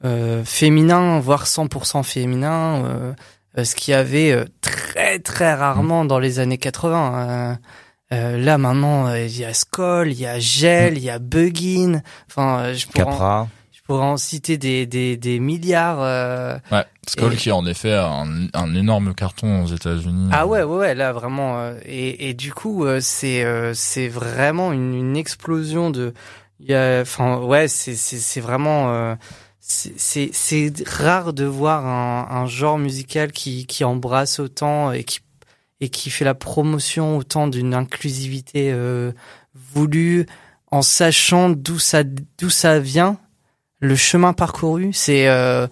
euh, féminins, voire 100% féminins, ce qu'il y avait très, très rarement dans les années 80. Euh. Là maintenant, euh, il y a Skoll, il y a Gel, il y a Buggin. Enfin, euh, je pourrais, en, je pourrais en citer des, des, des milliards. euh, Ouais, Skull Et- qui a en effet un, un énorme carton aux États-Unis. Ah ouais, ouais, ouais, là vraiment. euh, et, et du coup, euh, c'est euh, c'est vraiment une, une explosion de. Il y a, enfin, ouais, c'est c'est c'est vraiment. euh, c'est rare de voir un, un genre musical qui qui embrasse autant et qui et qui fait la promotion autant d'une inclusivité euh, voulue en sachant d'où ça d'où ça vient, le chemin parcouru. C'est euh,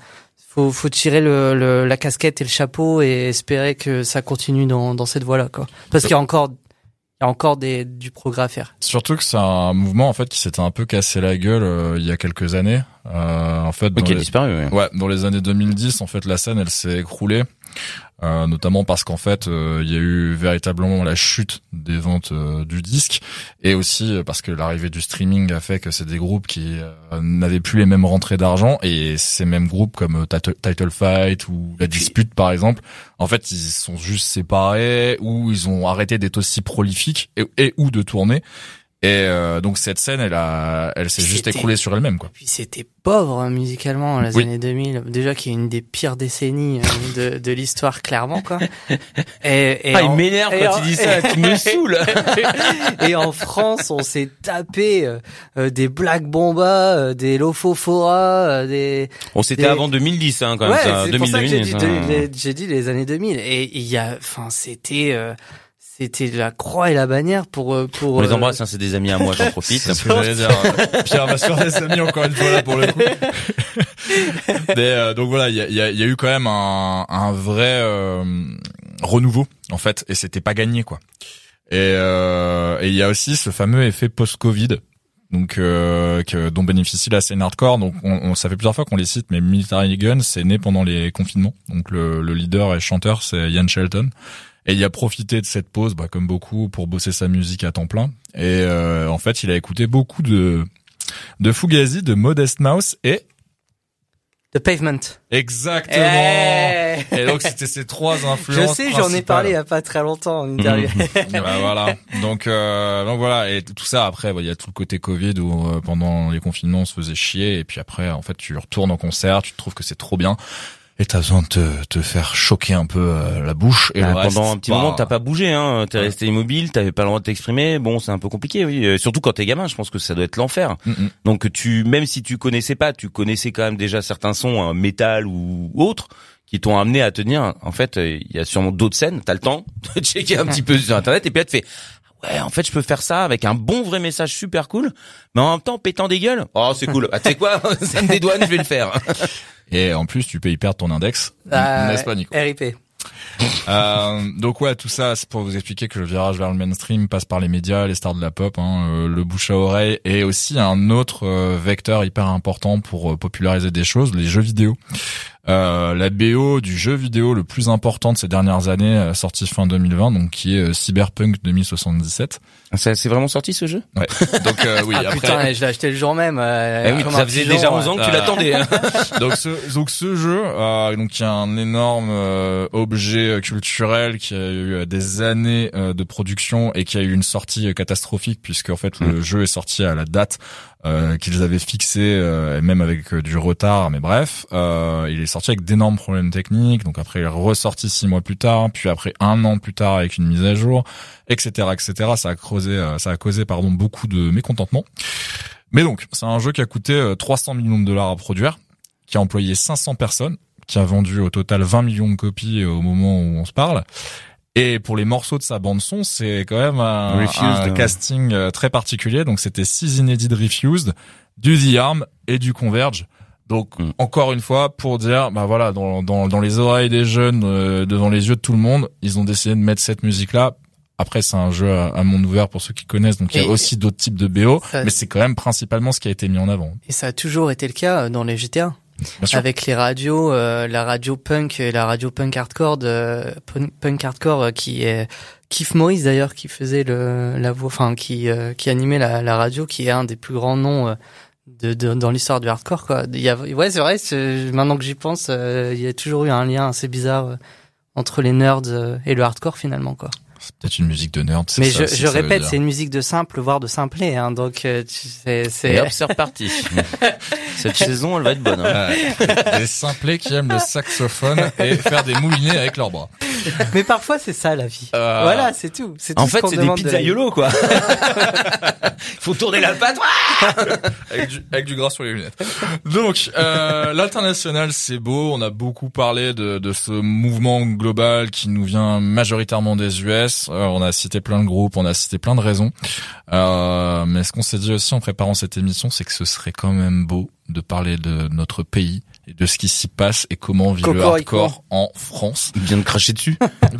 faut faut tirer le, le- la casquette et le chapeau et espérer que ça continue dans dans cette voie-là quoi. Parce qu'il y a encore il y a encore des du progrès à faire. Surtout que c'est un mouvement en fait qui s'était un peu cassé la gueule euh, il y a quelques années. Euh, en fait, dans Ok, les- disparu. Ouais. ouais, dans les années 2010, en fait, la scène elle s'est écroulée, euh, notamment parce qu'en fait, euh, il y a eu véritablement la chute des ventes euh, du disque, et aussi parce que l'arrivée du streaming a fait que c'est des groupes qui euh, n'avaient plus les mêmes rentrées d'argent, et ces mêmes groupes comme Title, Title Fight ou La Dispute par exemple, en fait, ils sont juste séparés ou ils ont arrêté d'être aussi prolifiques et, et ou de tourner. Et euh, donc cette scène, elle a, elle s'est juste écroulée sur elle-même, quoi. Puis c'était pauvre hein, musicalement les Oui. années 2000. Déjà qui est une des pires décennies euh, de de l'histoire clairement quoi. Et, et Ah, en- il m'énerve quand en- il dit ça, tu me [LAUGHS] saoules. [LAUGHS] et en France, on s'est tapé euh, euh, des Black Bomba, euh, des Lofofora, euh, des Bon, c'était Des- avant 2010, hein, quand même. ouais, ça, c'est pour ça que j'ai dit, 2000, de- les- j'ai dit les années 2000. Et il y a, enfin, c'était, euh, c'était la croix et la bannière pour euh, pour. On les euh, embrasse, hein, c'est des amis à moi, j'en profite. [LAUGHS] C'est ce que j'allais dire. Pierre va faire des amis encore une fois là pour le coup. [LAUGHS] Mais, euh, donc voilà, il y a, il y a- il y a eu quand même un, un vrai euh, renouveau en fait, et c'était pas gagné quoi. Et euh, et il y a aussi ce fameux effet post-Covid. Donc euh, que, dont bénéficie la scène hardcore. Donc on, on- ça fait plusieurs fois qu'on les cite, mais Military Gun c'est né pendant les confinements. Donc le, le leader et chanteur c'est Ian Shelton. Et il a profité de cette pause, bah, comme beaucoup, pour bosser sa musique à temps plein. Et euh, en fait, il a écouté beaucoup de de Fugazi, de Modest Mouse et The Pavement. exactement. Eh Et donc c'était ces trois [LAUGHS] je influences. sais, j'en ai parlé il y a pas très longtemps en interview. [LAUGHS] Bah, voilà. Donc euh, donc voilà et tout ça après bah, il y a tout le côté Covid où euh, pendant les confinements on se faisait chier et puis après en fait tu retournes en concert, tu trouves que c'est trop bien et t'as besoin de te, te faire choquer un peu euh, la bouche et Bah, reste, pendant un petit bah, moment, t'as pas bougé, hein. T'es Ouais. resté immobile, t'avais pas le droit de t'exprimer. Bon, c'est un peu compliqué, oui. Euh, Surtout quand t'es gamin, je pense que ça doit être l'enfer. Mm, mm. Donc tu, même si tu connaissais pas, tu connaissais quand même déjà certains sons, hein, métal ou autres, qui t'ont amené à te dire, en fait, euh, il y a sûrement d'autres scènes. T'as le temps [LAUGHS] de checker un petit peu sur internet et puis là tu fais. Ouais, en fait, je peux faire ça avec un bon vrai message super cool, mais en même temps pétant des gueules. Oh, c'est cool. [LAUGHS] Ah, tu sais quoi [LAUGHS] Ça me dédouane, je vais le faire. [LAUGHS] Et en plus, tu peux y perdre ton index. Ah, N'est-ce pas, Nico RIP. Euh, donc ouais, tout ça, c'est pour vous expliquer que le virage vers le mainstream passe par les médias, les stars de la pop, hein, euh, le bouche à oreille, et aussi un autre euh, vecteur hyper important pour populariser des choses, les jeux vidéo. Euh, la BO du jeu vidéo le plus important de ces dernières années, euh, sorti fin 2020, donc qui est euh, Cyberpunk 2077. Ça, c'est vraiment sorti ce jeu? Ouais. Donc oui. ah, après... Putain, je l'ai acheté le jour même. Eh oui, ça faisait déjà 11 ans que tu l'attendais. Hein. [LAUGHS] donc ce donc ce jeu, donc il y a un énorme objet culturel qui a eu des années de production et qui a eu une sortie catastrophique puisque en fait le mm. jeu est sorti à la date euh, qu'ils avaient fixé, euh, même avec euh, du retard, mais bref, il est sorti avec d'énormes problèmes techniques. Donc après, il est ressorti six mois plus tard, puis après un an plus tard avec une mise à jour, etc., etc. Ça a causé, ça a causé, pardon, beaucoup de mécontentement. Mais donc, c'est un jeu qui a coûté 300 millions de dollars à produire, qui a employé 500 personnes, qui a vendu au total 20 millions de copies au moment où on se parle. Et pour les morceaux de sa bande son, c'est quand même un, un casting euh, très particulier. Donc c'était six inédits de Refused, du The Arm et du Converge. Donc mm. encore une fois pour dire, bah voilà, dans, dans, dans les oreilles des jeunes, euh, devant les yeux de tout le monde, ils ont décidé de mettre cette musique-là. Après c'est un jeu à, monde ouvert pour ceux qui connaissent, donc il y a aussi d'autres types de BO, mais c'est quand même principalement ce qui a été mis en avant. Et ça a toujours été le cas dans les GTA avec les radios, euh, la radio punk et la radio punk hardcore, de, punk hardcore euh, qui est Keith Morris d'ailleurs qui faisait le la voix, enfin qui euh, qui animait la, la, radio, qui est un des plus grands noms de, de dans l'histoire du hardcore quoi. Ouais c'est vrai, maintenant que j'y pense, il y a toujours eu un lien assez bizarre entre les nerds et le hardcore finalement quoi. C'est peut-être une musique de nerd. Mais je, je répète, c'est une musique de simple, voire de simplet. Hein, donc c'est. Et hop, c'est reparti. [LAUGHS] Cette saison, elle va être bonne. Hein. des simplets qui aiment le saxophone et faire des moulinets avec leurs bras. Mais parfois, c'est ça la vie. Euh... Voilà, c'est tout. tout. En fait, c'est des pizzaiolos, quoi. Il [LAUGHS] faut tourner la patte. avec, du, avec du gras sur les lunettes. Donc, euh, l'international, c'est beau. On a beaucoup parlé de, de ce mouvement global qui nous vient majoritairement des US. Euh, on a cité plein de groupes, on a cité plein de raisons. Euh, mais ce qu'on s'est dit aussi en préparant cette émission, c'est que ce serait quand même beau de parler de notre pays et de ce qui s'y passe et comment vit le hardcore en France. Il vient de cracher dessus.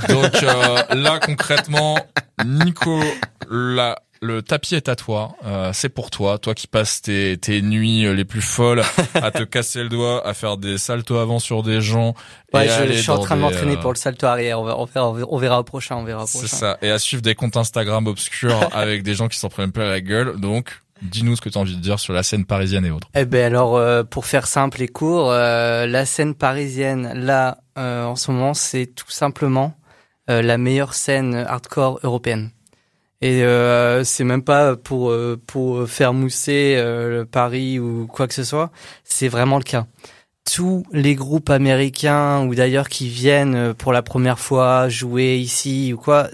Donc euh, là concrètement, Nico, la le tapis est à toi, euh, c'est pour toi, toi qui passes tes, tes nuits les plus folles à te [LAUGHS] casser le doigt, à faire des saltos avant sur des gens. Ouais, je, suis en train de m'entraîner euh, pour le salto arrière. On verra, on verra, au prochain, on verra au prochain. C'est ça. Et à suivre des comptes Instagram obscurs [LAUGHS] avec des gens qui s'en prennent plein la gueule. Donc, Dis-nous ce que tu as envie de dire sur la scène parisienne et autres. Eh ben alors, euh, pour faire simple et court, euh, la scène parisienne, là, euh, en ce moment, c'est tout simplement la meilleure scène hardcore européenne. Et c'est même pas pour pour faire mousser Paris ou quoi que ce soit. C'est vraiment le cas. Tous les groupes américains ou d'ailleurs qui viennent pour la première fois jouer ici ou quoi,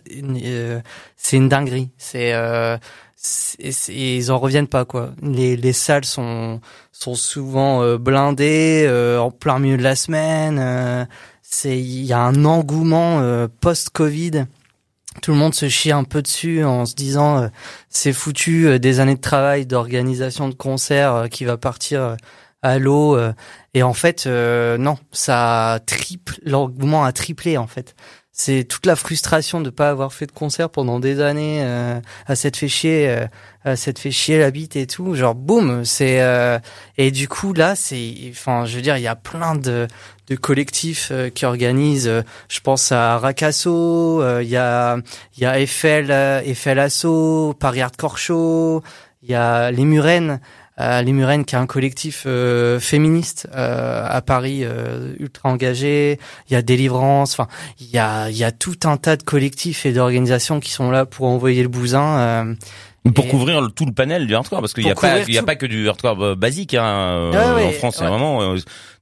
c'est une dinguerie. C'est ils en reviennent pas quoi. Les, les salles sont sont souvent euh, blindées euh, en plein milieu de la semaine. Euh, c'est il y a un engouement post-Covid. Tout le monde se chie un peu dessus en se disant c'est foutu des années de travail d'organisation de concerts qui va partir à l'eau et en fait non ça triple l'engouement a triplé en fait c'est toute la frustration de pas avoir fait de concert pendant des années euh, à cette fait chier euh, à cette fait chier la bite et tout. Genre boum c'est euh, et du coup là c'est enfin je veux dire il y a plein de de collectifs euh, qui organisent je pense à Racasso il y a il y a Eiffel Eiffel Asso Paris Hardcore Show il y a les Murennes euh, Les Murennes, qui est un collectif euh, féministe euh, à Paris, euh, ultra engagé. Il y a Délivrance. Enfin, il y a, il y a tout un tas de collectifs et d'organisations qui sont là pour envoyer le bousin. Pour couvrir le, tout le panel du hardcore, parce qu'il n'y a pas, il y a pas que du hardcore basique hein, en France. C'est vraiment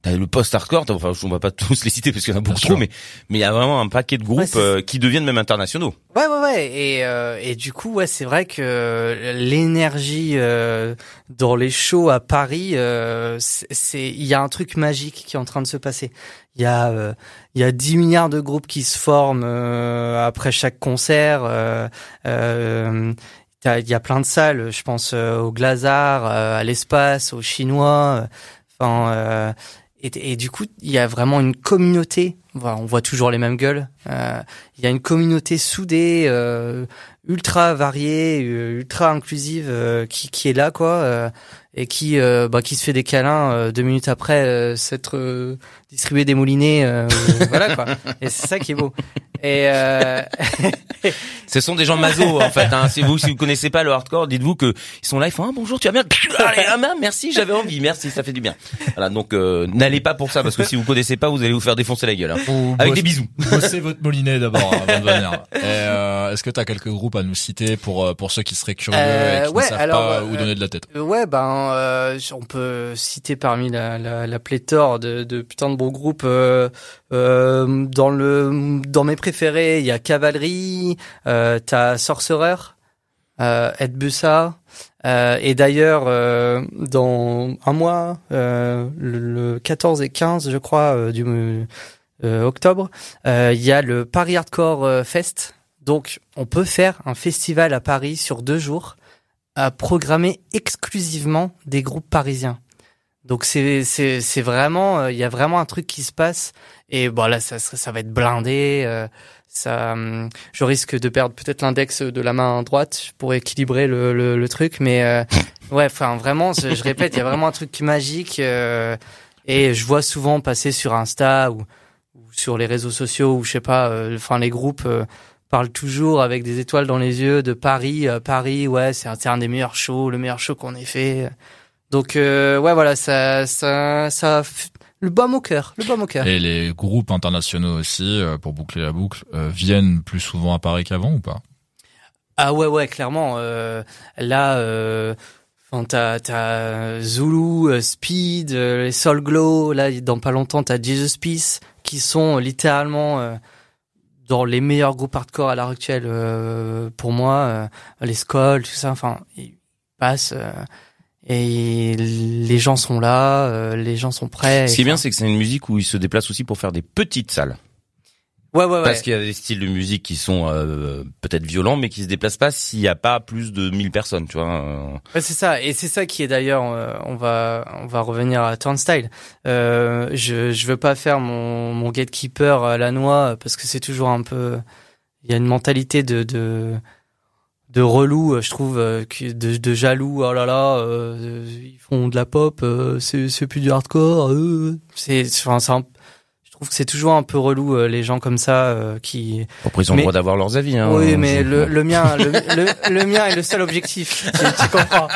le post-hardcore, enfin, on va pas [LAUGHS] tous les citer parce qu'il y en a beaucoup trop, mais mais il y a vraiment un paquet de groupes euh, qui deviennent même internationaux. Ouais, ouais, ouais. Et euh, et du coup, ouais, c'est vrai que l'énergie euh, dans les shows à Paris, c'est il y a un truc magique qui est en train de se passer. Il y a il y a 10 milliards de groupes qui se forment après chaque concert. il y a plein de salles, je pense au Glazard, à l'espace, aux Chinois. Enfin, Et, du coup, il y a vraiment une communauté. On voit toujours les mêmes gueules. Euh, il y a une communauté soudée, euh, ultra variée, euh, ultra inclusive, qui, qui est là, quoi, et qui, bah, qui se fait des câlins deux minutes après s'être distribué des moulinets. euh, [LAUGHS] voilà, quoi. Et c'est ça qui est beau. Et euh, [LAUGHS] Ce sont des gens maso en fait. Hein. Si vous si vous connaissez pas le hardcore, dites-vous que ils sont là, ils font ah, bonjour, tu vas bien? [LAUGHS] Allez, ah, ben, merci, j'avais envie, merci, ça fait du bien. Voilà, donc euh, n'allez pas pour ça parce que si vous connaissez pas, vous allez vous faire défoncer la gueule. Hein. Avec bosse- des bisous. Bossez votre molinet d'abord avant de venir. Et, euh, Est-ce que tu as quelques groupes à nous citer pour euh, pour ceux qui seraient curieux Euh, et qui ouais, ne savent alors, pas euh, où donner de la tête? Ouais, ben, euh, on peut citer parmi la, la, la pléthore de, de putain de bons groupes. Euh, euh, dans le, dans mes préférés, il y a Cavalry, euh, t'as Sorcerer, euh, Ed Bussa. Euh, et d'ailleurs, dans un mois, le, le 14 et 15, je crois, du octobre, il y a le Paris Hardcore Fest. Donc, on peut faire un festival à Paris sur deux jours à programmer exclusivement des groupes parisiens. Donc c'est c'est c'est vraiment euh, il y a vraiment un truc qui se passe et bon là ça ça, va être blindé euh, ça hum, je risque de perdre peut-être l'index de la main droite pour équilibrer le le, le truc mais euh, [LAUGHS] ouais enfin vraiment je, répète il y a vraiment un truc magique euh, et je vois souvent passer sur Insta ou, ou sur les réseaux sociaux ou je sais pas euh, enfin les groupes parle toujours avec des étoiles dans les yeux de Paris. Euh, Paris, ouais, c'est un, c'est un des meilleurs shows, le meilleur show qu'on ait fait. Donc euh, ouais, voilà, ça, ça, ça, le baume au cœur, le baume au cœur. Et les groupes internationaux aussi, euh, pour boucler la boucle, euh, viennent plus souvent à Paris qu'avant ou pas? Ah ouais, ouais, clairement. Euh, là, euh, t'as, t'as Zulu, Speed, les Soul Glow. Là, dans pas longtemps, t'as Jesus Peace, qui sont littéralement euh, dans les meilleurs groupes hardcore à l'heure actuelle pour moi. les Skull, tout ça. Enfin, ils passent. Et les gens sont là, euh, les gens sont prêts. Ce qui est bien, c'est que c'est une musique où ils se déplacent aussi pour faire des petites salles. ouais, ouais, ouais. Parce qu'il y a des styles de musique qui sont euh, peut-être violents, mais qui se déplacent pas s'il y a pas plus de 1000 personnes, tu vois. euh. Ouais, c'est ça, et c'est ça qui est d'ailleurs, euh, on va on va revenir à Turnstile. Euh, je je veux pas faire mon mon gatekeeper à la noix parce que c'est toujours un peu, il y a une mentalité de de de relou, euh, je trouve, euh, que- de, de jaloux. Oh là là, euh, ils font de la pop, euh, c'est c'est plus du hardcore. euh. C'est enfin c'est un- je trouve que c'est toujours un peu relou euh, les gens comme ça euh, qui Après, ils ont Mais- le droit d'avoir leurs avis. Hein, oui, mais le, le mien, [LAUGHS] le, le, le mien est le seul objectif. Tu, tu comprends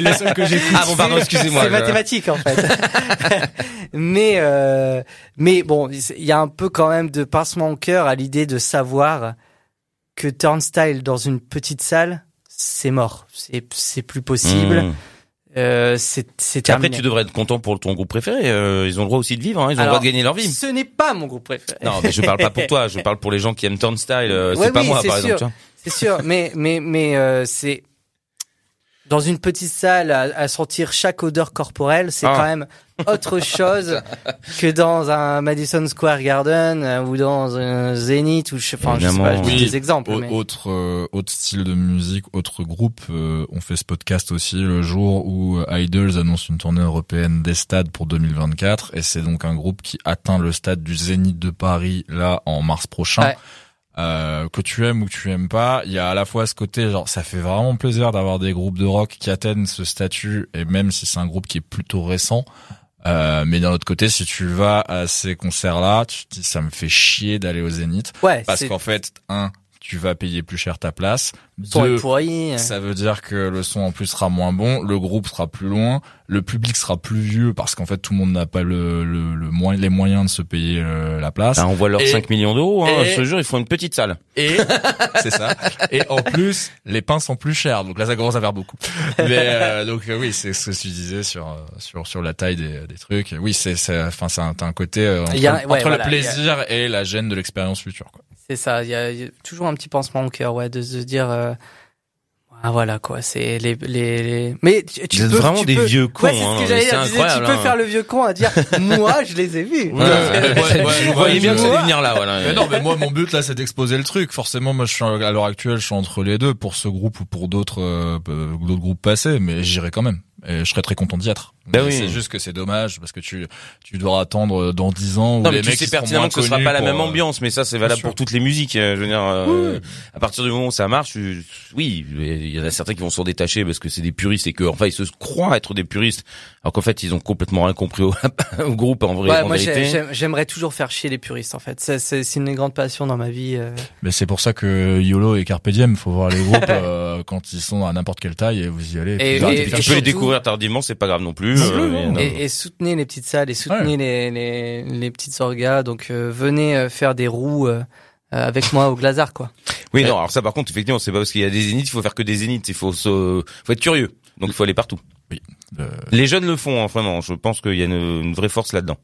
Les seuls que j'écoute. Ah bon, pardon, excusez-moi. C'est mathématique en fait. [LAUGHS] mais euh, mais bon, il y a un peu quand même de pincement au cœur à l'idée de savoir que Turnstile dans une petite salle, c'est mort. C'est c'est plus possible. Mmh. Euh, c'est c'est Après, tu devrais être content pour ton groupe préféré. euh, ils ont le droit aussi de vivre. Hein, ils ont Alors, le droit de gagner leur vie. Ce n'est pas mon groupe préféré. Non, mais je parle pas pour toi. Je [LAUGHS] parle pour les gens qui aiment Turnstile. euh, Ouais, c'est pas moi, par sûr. exemple. C'est sûr, mais mais mais euh, c'est dans une petite salle à, à sentir chaque odeur corporelle, c'est Ah. quand même autre [LAUGHS] chose que dans un Madison Square Garden euh, ou dans un Zénith ou je enfin, je sais pas, je dis Oui. des exemples. Mais- Autre euh, autre style de musique, autre groupe. euh, on fait ce podcast aussi le jour où euh, Idols annonce une tournée européenne des stades pour 2024 et c'est donc un groupe qui atteint le stade du Zénith de Paris là en mars prochain. Ouais. Euh, que tu aimes ou que tu aimes pas, il y a à la fois ce côté genre ça fait vraiment plaisir d'avoir des groupes de rock qui atteignent ce statut et même si c'est un groupe qui est plutôt récent. Euh, mais d'un autre côté, si tu vas à ces concerts-là, tu te dis ça me fait chier d'aller au Zénith. ouais, Parce qu'en fait, un, tu vas payer plus cher ta place. Deux, pourri. ça veut dire que le son en plus sera moins bon, le groupe sera plus loin, le public sera plus vieux parce qu'en fait tout le monde n'a pas le, le, le moyen, les moyens de se payer euh, la place. Bah, on voit leurs Et- 5 millions d'euros. Hein, et- te jure, ils font une petite salle. Et [LAUGHS] c'est ça. Et en plus, les pains sont plus chers. Donc là, ça commence à faire beaucoup. Mais euh, donc euh, oui, c'est ce que tu disais sur euh, sur sur la taille des, des trucs. Oui, c'est c'est enfin c'est un, t'as un côté euh, entre, a- ouais, entre voilà, le plaisir et la gêne de l'expérience future. Quoi. C'est ça. Il y, a, il y a toujours un petit pansement au cœur, ouais, de se dire. euh, ah, voilà quoi, c'est les, les les. Mais tu, tu Vous êtes peux vraiment tu des peux- vieux cons. Ouais, c'est ce hein, que j'allais dire. Incroyable. tu peux hein. faire le vieux con à dire [LAUGHS] moi je les ai vus. Ouais, Ouais, ouais, voyais bien que ça venir là, voilà. Mais non, mais moi, mon but là, c'est d'exposer le truc. Forcément, moi, je suis à l'heure actuelle, je suis entre les deux pour ce groupe ou pour d'autres euh, d'autres groupes passés, mais j'irai quand même. Et je serais très content d'y être. Mais oui. C'est juste que c'est dommage parce que tu tu dois attendre dans 10 ans où Non, les mais tu mecs sais pertinemment que ce sera pas la même euh, ambiance, mais ça c'est valable pour toutes les musiques. euh, Je veux dire, euh, à partir du moment où ça marche, oui, il y en a certains qui vont s'en détacher parce que c'est des puristes et que enfin ils se croient être des puristes, alors qu'en fait ils ont complètement rien compris au, [LAUGHS] au groupe en vrai. Ouais, en moi, j'aimerais toujours faire chier les puristes, en fait. C'est- C'est une grande passion dans ma vie. euh. Mais c'est pour ça que YOLO et Carpe Diem, faut voir les groupes [LAUGHS] euh, quand ils sont à n'importe quelle taille et vous y allez. Et- et- et tu peux les surtout- tardivement, c'est pas grave non plus. Euh, non, et soutenez les petites salles et soutenez les, les, les petites orgas. Donc euh, venez euh, faire des roues avec moi au Glazar, quoi. Oui, non. Alors ça, par contre, effectivement, c'est pas parce qu'il y a des zéniths, il faut faire que des zéniths. Il faut se, faut être curieux. Donc il faut aller partout. Euh, Les jeunes le font, hein, vraiment. Je pense qu'il y a une, une vraie force là-dedans.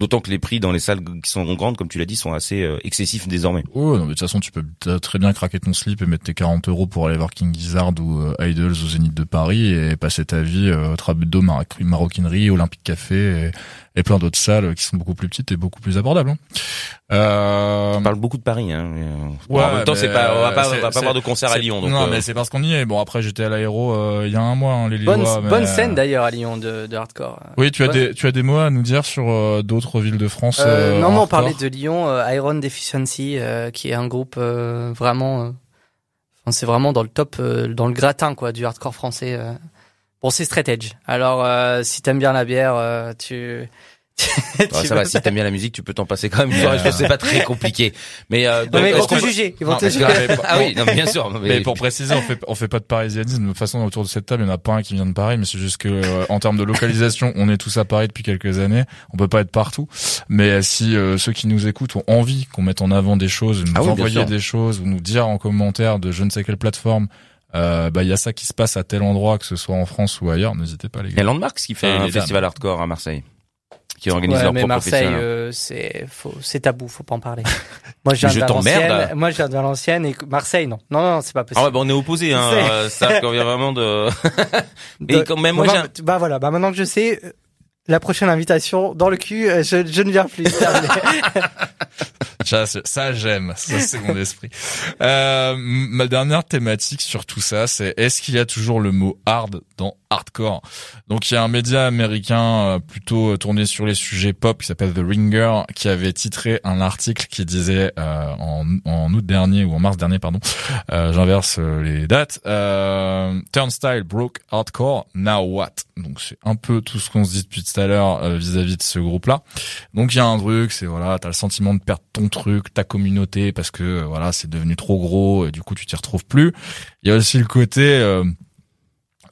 D'autant que les prix dans les salles qui sont grandes, comme tu l'as dit, sont assez euh, excessifs désormais. Oh, non, mais de toute façon, tu peux très bien craquer ton slip et mettre tes 40 euros pour aller voir King Gizzard ou euh, Idols au Zénith de Paris et passer ta vie euh, au Trabudo, Mara- Maroquinerie, Olympique Café et, plein d'autres salles qui sont beaucoup plus petites et beaucoup plus abordables. hein. Euh, On parle beaucoup de Paris. Hein. euh, bon, Ouais, en même temps, c'est pas, on va pas, c'est- on va pas avoir de concert à Lyon. Donc, non, euh, mais c'est parce qu'on y est. Bon, après, j'étais à l'aéro euh, il y a un mois, hein, les Bonne, Lillois, bonne euh, scène d'ailleurs à Lyon de, de hardcore. Oui, tu as des tu as des mots à nous dire sur euh, d'autres villes de France. Euh, euh, non, mais on parlait de Lyon, euh, Iron Deficiency, euh, qui est un groupe euh, vraiment, euh, enfin, c'est vraiment dans le top, euh, dans le gratin quoi du hardcore français. Euh. Bon, c'est straight edge. Alors, euh, si t'aimes bien la bière, euh, tu, [LAUGHS] ça va. Si t'aimes bien la musique, tu peux t'en passer quand même. Je pense que c'est pas très compliqué. Mais, euh, Non, donc, mais ils vont te juger. Ils vont Non, te mais juger. c'est- [LAUGHS] Ah oui, non, bien sûr. Mais pour préciser, on fait on fait pas de parisianisme. De toute façon, autour de cette table, il y en a pas un qui vient de Paris, mais c'est juste que euh, en termes de localisation, on est tous à Paris depuis quelques années. On peut pas être partout. Mais euh, si euh, ceux qui nous écoutent ont envie qu'on mette en avant des choses, nous Ah oui, bien envoyer des choses ou nous dire en commentaire de je ne sais quelle plateforme, euh, bah il y a ça qui se passe à tel endroit, que ce soit en France ou ailleurs, n'hésitez pas les Il y a gars. Landmarks qui fait un les festival hardcore à Marseille, qui organise Ouais, leur mais propre Marseille, euh, c'est faut, c'est tabou, faut pas en parler. [LAUGHS] Moi, je Mais viens je de. Valenciennes. Moi, je viens de Valenciennes et Marseille, non, non, non, c'est pas possible. Ah ouais, bah on est opposés, hein. C'est- euh, Ça, qu'on vient vraiment de. De- [LAUGHS] Et quand même, moi, bah, un- bah voilà, bah maintenant que je sais, euh, la prochaine invitation dans le cul, euh, je, je ne viens plus. [LAUGHS] Ça, ça j'aime. Ça, c'est mon esprit. Euh, ma dernière thématique sur tout ça, c'est est-ce qu'il y a toujours le mot hard dans hardcore? Donc, il y a un média américain euh, plutôt tourné sur les sujets pop qui s'appelle The Ringer, qui avait titré un article qui disait euh, en, en août dernier ou en mars dernier, pardon. euh, J'inverse euh, les dates. Euh, Turnstile broke hardcore. Now what? Donc, c'est un peu tout ce qu'on se dit depuis tout à l'heure euh, vis-à-vis de ce groupe-là. Donc il y a un truc, c'est voilà, t'as le sentiment de perdre ton truc, ta communauté, parce que euh, voilà, c'est devenu trop gros et du coup tu t'y retrouves plus. Il y a aussi le côté euh,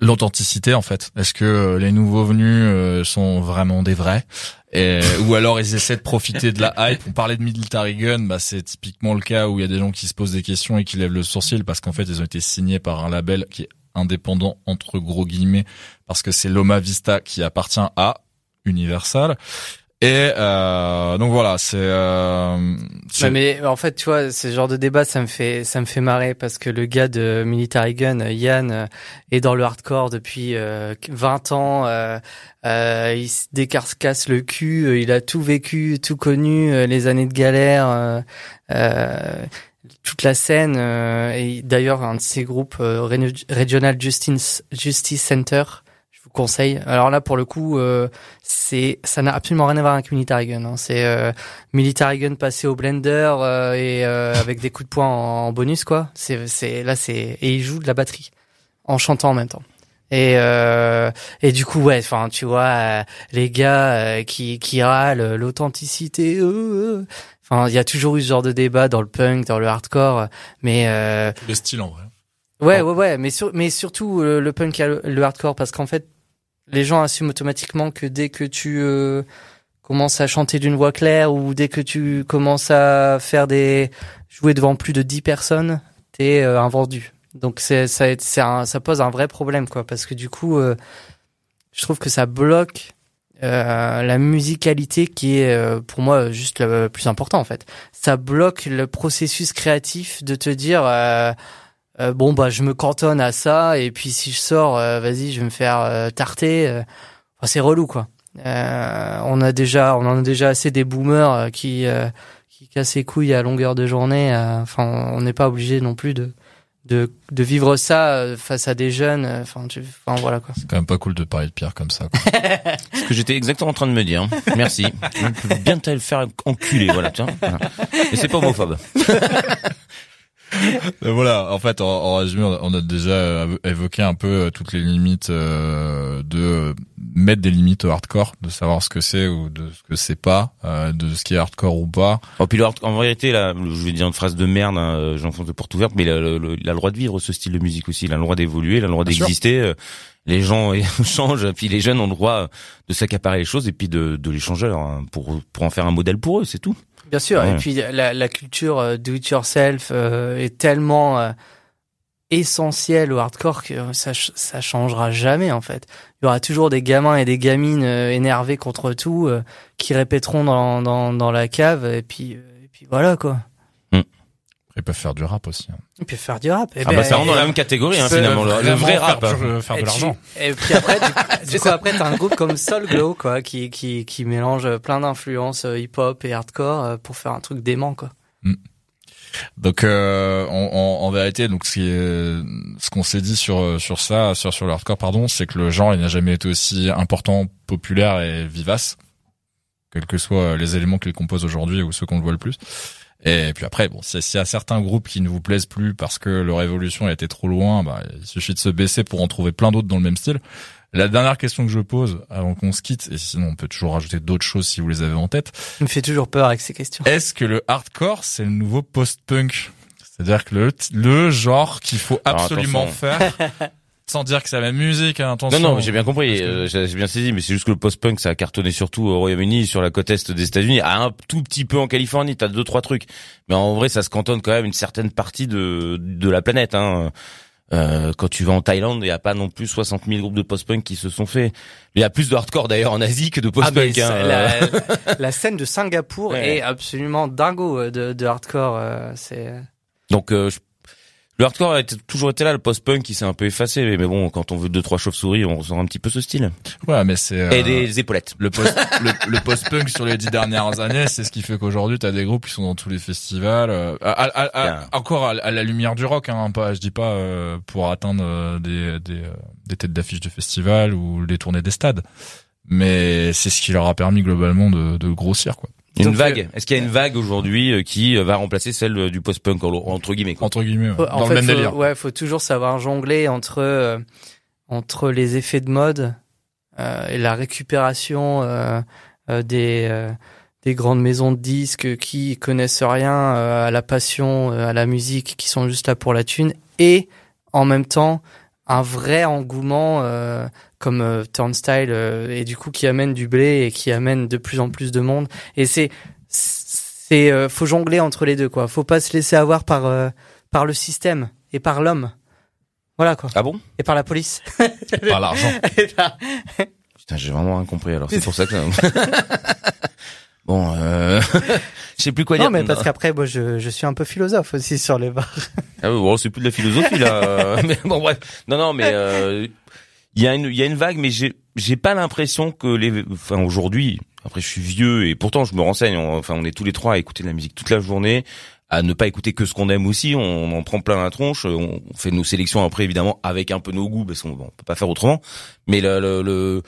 l'authenticité en fait. Est-ce que euh, les nouveaux venus euh, sont vraiment des vrais? Et, ou alors ils essaient de profiter de la hype. On parlait de Military Gun, bah c'est typiquement le cas où il y a des gens qui se posent des questions et qui lèvent le sourcil parce qu'en fait ils ont été signés par un label qui est indépendant entre gros guillemets parce que c'est Loma Vista qui appartient à Universal. Et euh, donc voilà, c'est euh, Ouais, mais en fait, tu vois, ce genre de débat, ça me fait, ça me fait marrer parce que le gars de Military Gun, Yann, euh, est dans le hardcore depuis euh, 20 ans. Euh, euh, il se décarcasse le cul. il a tout vécu, tout connu, les années de galère, toute la scène. et d'ailleurs, un de ces groupes, Regional Justice Center. Conseille. Alors là, pour le coup, euh, c'est ça n'a absolument rien à voir avec Military Gun. hein. C'est euh, Military Gun passé au blender euh, et euh, avec des coups de poing en, en bonus quoi. C'est c'est là c'est et il joue de la batterie en chantant en même temps. Et euh, et du coup ouais, enfin tu vois euh, les gars euh, qui qui râlent l'authenticité. Enfin il y a toujours eu ce genre de débat dans le punk, dans le hardcore, mais euh, le style en vrai. Ouais, ouais, ouais, mais, sur, mais surtout euh, le punk et le, le hardcore, parce qu'en fait, les gens assument automatiquement que dès que tu euh, commences à chanter d'une voix claire ou dès que tu commences à faire des jouer devant plus de 10 personnes, t'es euh, un vendu. Donc c'est ça, c'est un, ça pose un vrai problème, quoi, parce que du coup, euh, je trouve que ça bloque euh, la musicalité qui est euh, pour moi juste le plus important en fait. Ça bloque le processus créatif de te dire euh, bon bah je me cantonne à ça et puis si je sors euh, vas-y je vais me faire euh, tarter euh, enfin, c'est relou quoi euh, on a déjà on en a déjà assez des boomers euh, qui euh, qui cassent les couilles à longueur de journée euh, enfin on n'est pas obligé non plus de de, de vivre ça face à des jeunes. Enfin, tu, enfin voilà quoi. C'est quand même pas cool de parler de Pierre comme ça. quoi. [LAUGHS] Ce que j'étais exactement en train de me dire. Merci. Je peux bien te le faire enculer, voilà, tiens. Voilà. Et c'est pas homophobe. [LAUGHS] Voilà, en fait, en, en résumé, on a- déjà évoqué un peu euh, toutes les limites euh, de euh, mettre des limites au hardcore, de savoir ce que c'est ou de ce que c'est pas, euh, de ce qui est hardcore ou pas. Oh, puis le hard- en vérité, là, je vais dire une phrase de merde, hein, j'enfonce de porte ouverte, mais il a, le- le- il a le droit de vivre ce style de musique aussi, il a le droit d'évoluer, il a le droit d'exister. euh, Les gens [LAUGHS] changent, puis les jeunes ont le droit de s'accaparer les choses et puis de, de les changer alors, pour pour en faire un modèle pour eux, c'est tout. Bien sûr. Ouais. Et puis la, la culture euh, do it yourself euh, est tellement euh, essentielle au hardcore que ça ça changera jamais en fait. Il y aura toujours des gamins et des gamines euh, énervés contre tout euh, qui répéteront dans, dans dans la cave et puis euh, et puis voilà quoi. Ils peuvent faire du rap aussi. hein. Et puis faire du rap. Et Ah bah ça rentre dans la même catégorie hein, finalement, le, le vrai faire rap. hein. du- faire de l'argent. Et puis après, du, [LAUGHS] du coup, après, t'as un groupe comme Soul Glow, quoi, qui, qui, qui mélange plein d'influences euh, hip-hop et hardcore euh, pour faire un truc dément, quoi. Donc euh, en, en, en vérité, donc ce, qui est- ce qu'on s'est dit sur euh, sur ça, sur sur le hardcore, pardon, c'est que le genre il n'a jamais été aussi important, populaire et vivace, quels que soient les éléments qui le composent aujourd'hui ou ceux qu'on le voit le plus. Et puis après, bon, s'il y a certains groupes qui ne vous plaisent plus parce que leur évolution a été trop loin, bah, il suffit de se baisser pour en trouver plein d'autres dans le même style. La dernière question que je pose avant qu'on se quitte, et sinon on peut toujours rajouter d'autres choses si vous les avez en tête, Il me fait toujours peur avec ces questions. est-ce que le hardcore, c'est le nouveau post-punk? C'est-à-dire que le, le genre qu'il faut absolument faire, [LAUGHS] sans dire que c'est la même musique, hein, attention. Non, non, j'ai bien compris, euh, j'ai bien saisi, mais c'est juste que le post-punk, ça a cartonné surtout au Royaume-Uni, sur la côte est des États-Unis, à un tout petit peu en Californie, t'as deux, trois trucs. Mais en vrai, ça se cantonne quand même une certaine partie de, de la planète, hein. Euh, quand tu vas en Thaïlande, il n'y a pas non plus 60 000 groupes de post-punk qui se sont faits. Il y a plus de hardcore d'ailleurs en Asie que de Ah, post-punk. hein. la, [LAUGHS] la scène de Singapour Ouais. est absolument dingo euh, de, de hardcore. euh, C'est Donc euh, je- le hardcore a été- toujours été là, le post-punk qui s'est un peu effacé. Mais bon, quand on veut deux trois chauves-souris, on ressent un petit peu ce style. Ouais, mais c'est euh, Et des épaulettes. le post le, le post-punk sur les dix dernières années, c'est ce qui fait qu'aujourd'hui t'as des groupes qui sont dans tous les festivals, euh, à- encore à, la lumière du rock, hein, pas, je dis pas euh, pour atteindre euh, des des, euh, des têtes d'affiche de festivals ou les tournées des stades, mais c'est ce qui leur a permis globalement de, de grossir quoi. Une Donc, vague. Est-ce qu'il y a une vague aujourd'hui euh, qui euh, va remplacer celle euh, du post-punk en- entre guillemets quoi? Entre guillemets, ouais, Faut- dans en le fait, même faut, délire. ouais, faut toujours savoir jongler entre euh, entre les effets de mode euh, et la récupération euh, euh, des euh, des grandes maisons de disques qui connaissent rien euh, à la passion, euh, à la musique, qui sont juste là pour la thune, et en même temps un vrai engouement euh, comme euh, Turnstile euh, et du coup qui amène du blé et qui amène de plus en plus de monde. Et c'est c'est euh, faut jongler entre les deux quoi. Faut pas se laisser avoir par par le système et par l'homme. Voilà quoi. Ah bon? Et par la police. Par l'argent. [LAUGHS] Et par- Putain, j'ai vraiment rien compris. Alors [LAUGHS] c'est pour ça que. Bon, euh... [LAUGHS] je sais plus quoi dire. non mais parce qu'après moi je, je suis un peu philosophe aussi sur les bars. [LAUGHS] Ah oui, bon, c'est plus de la philosophie là. [LAUGHS] mais bon bref. Non non mais euh, il y a une il y a une vague mais j'ai j'ai pas l'impression que les enfin aujourd'hui après je suis vieux et pourtant je me renseigne on- enfin on est tous les trois à écouter de la musique toute la journée à ne pas écouter que ce qu'on aime aussi on, en prend plein la tronche on fait nos sélections après évidemment avec un peu nos goûts parce qu'on bon, on peut pas faire autrement mais le le, le le-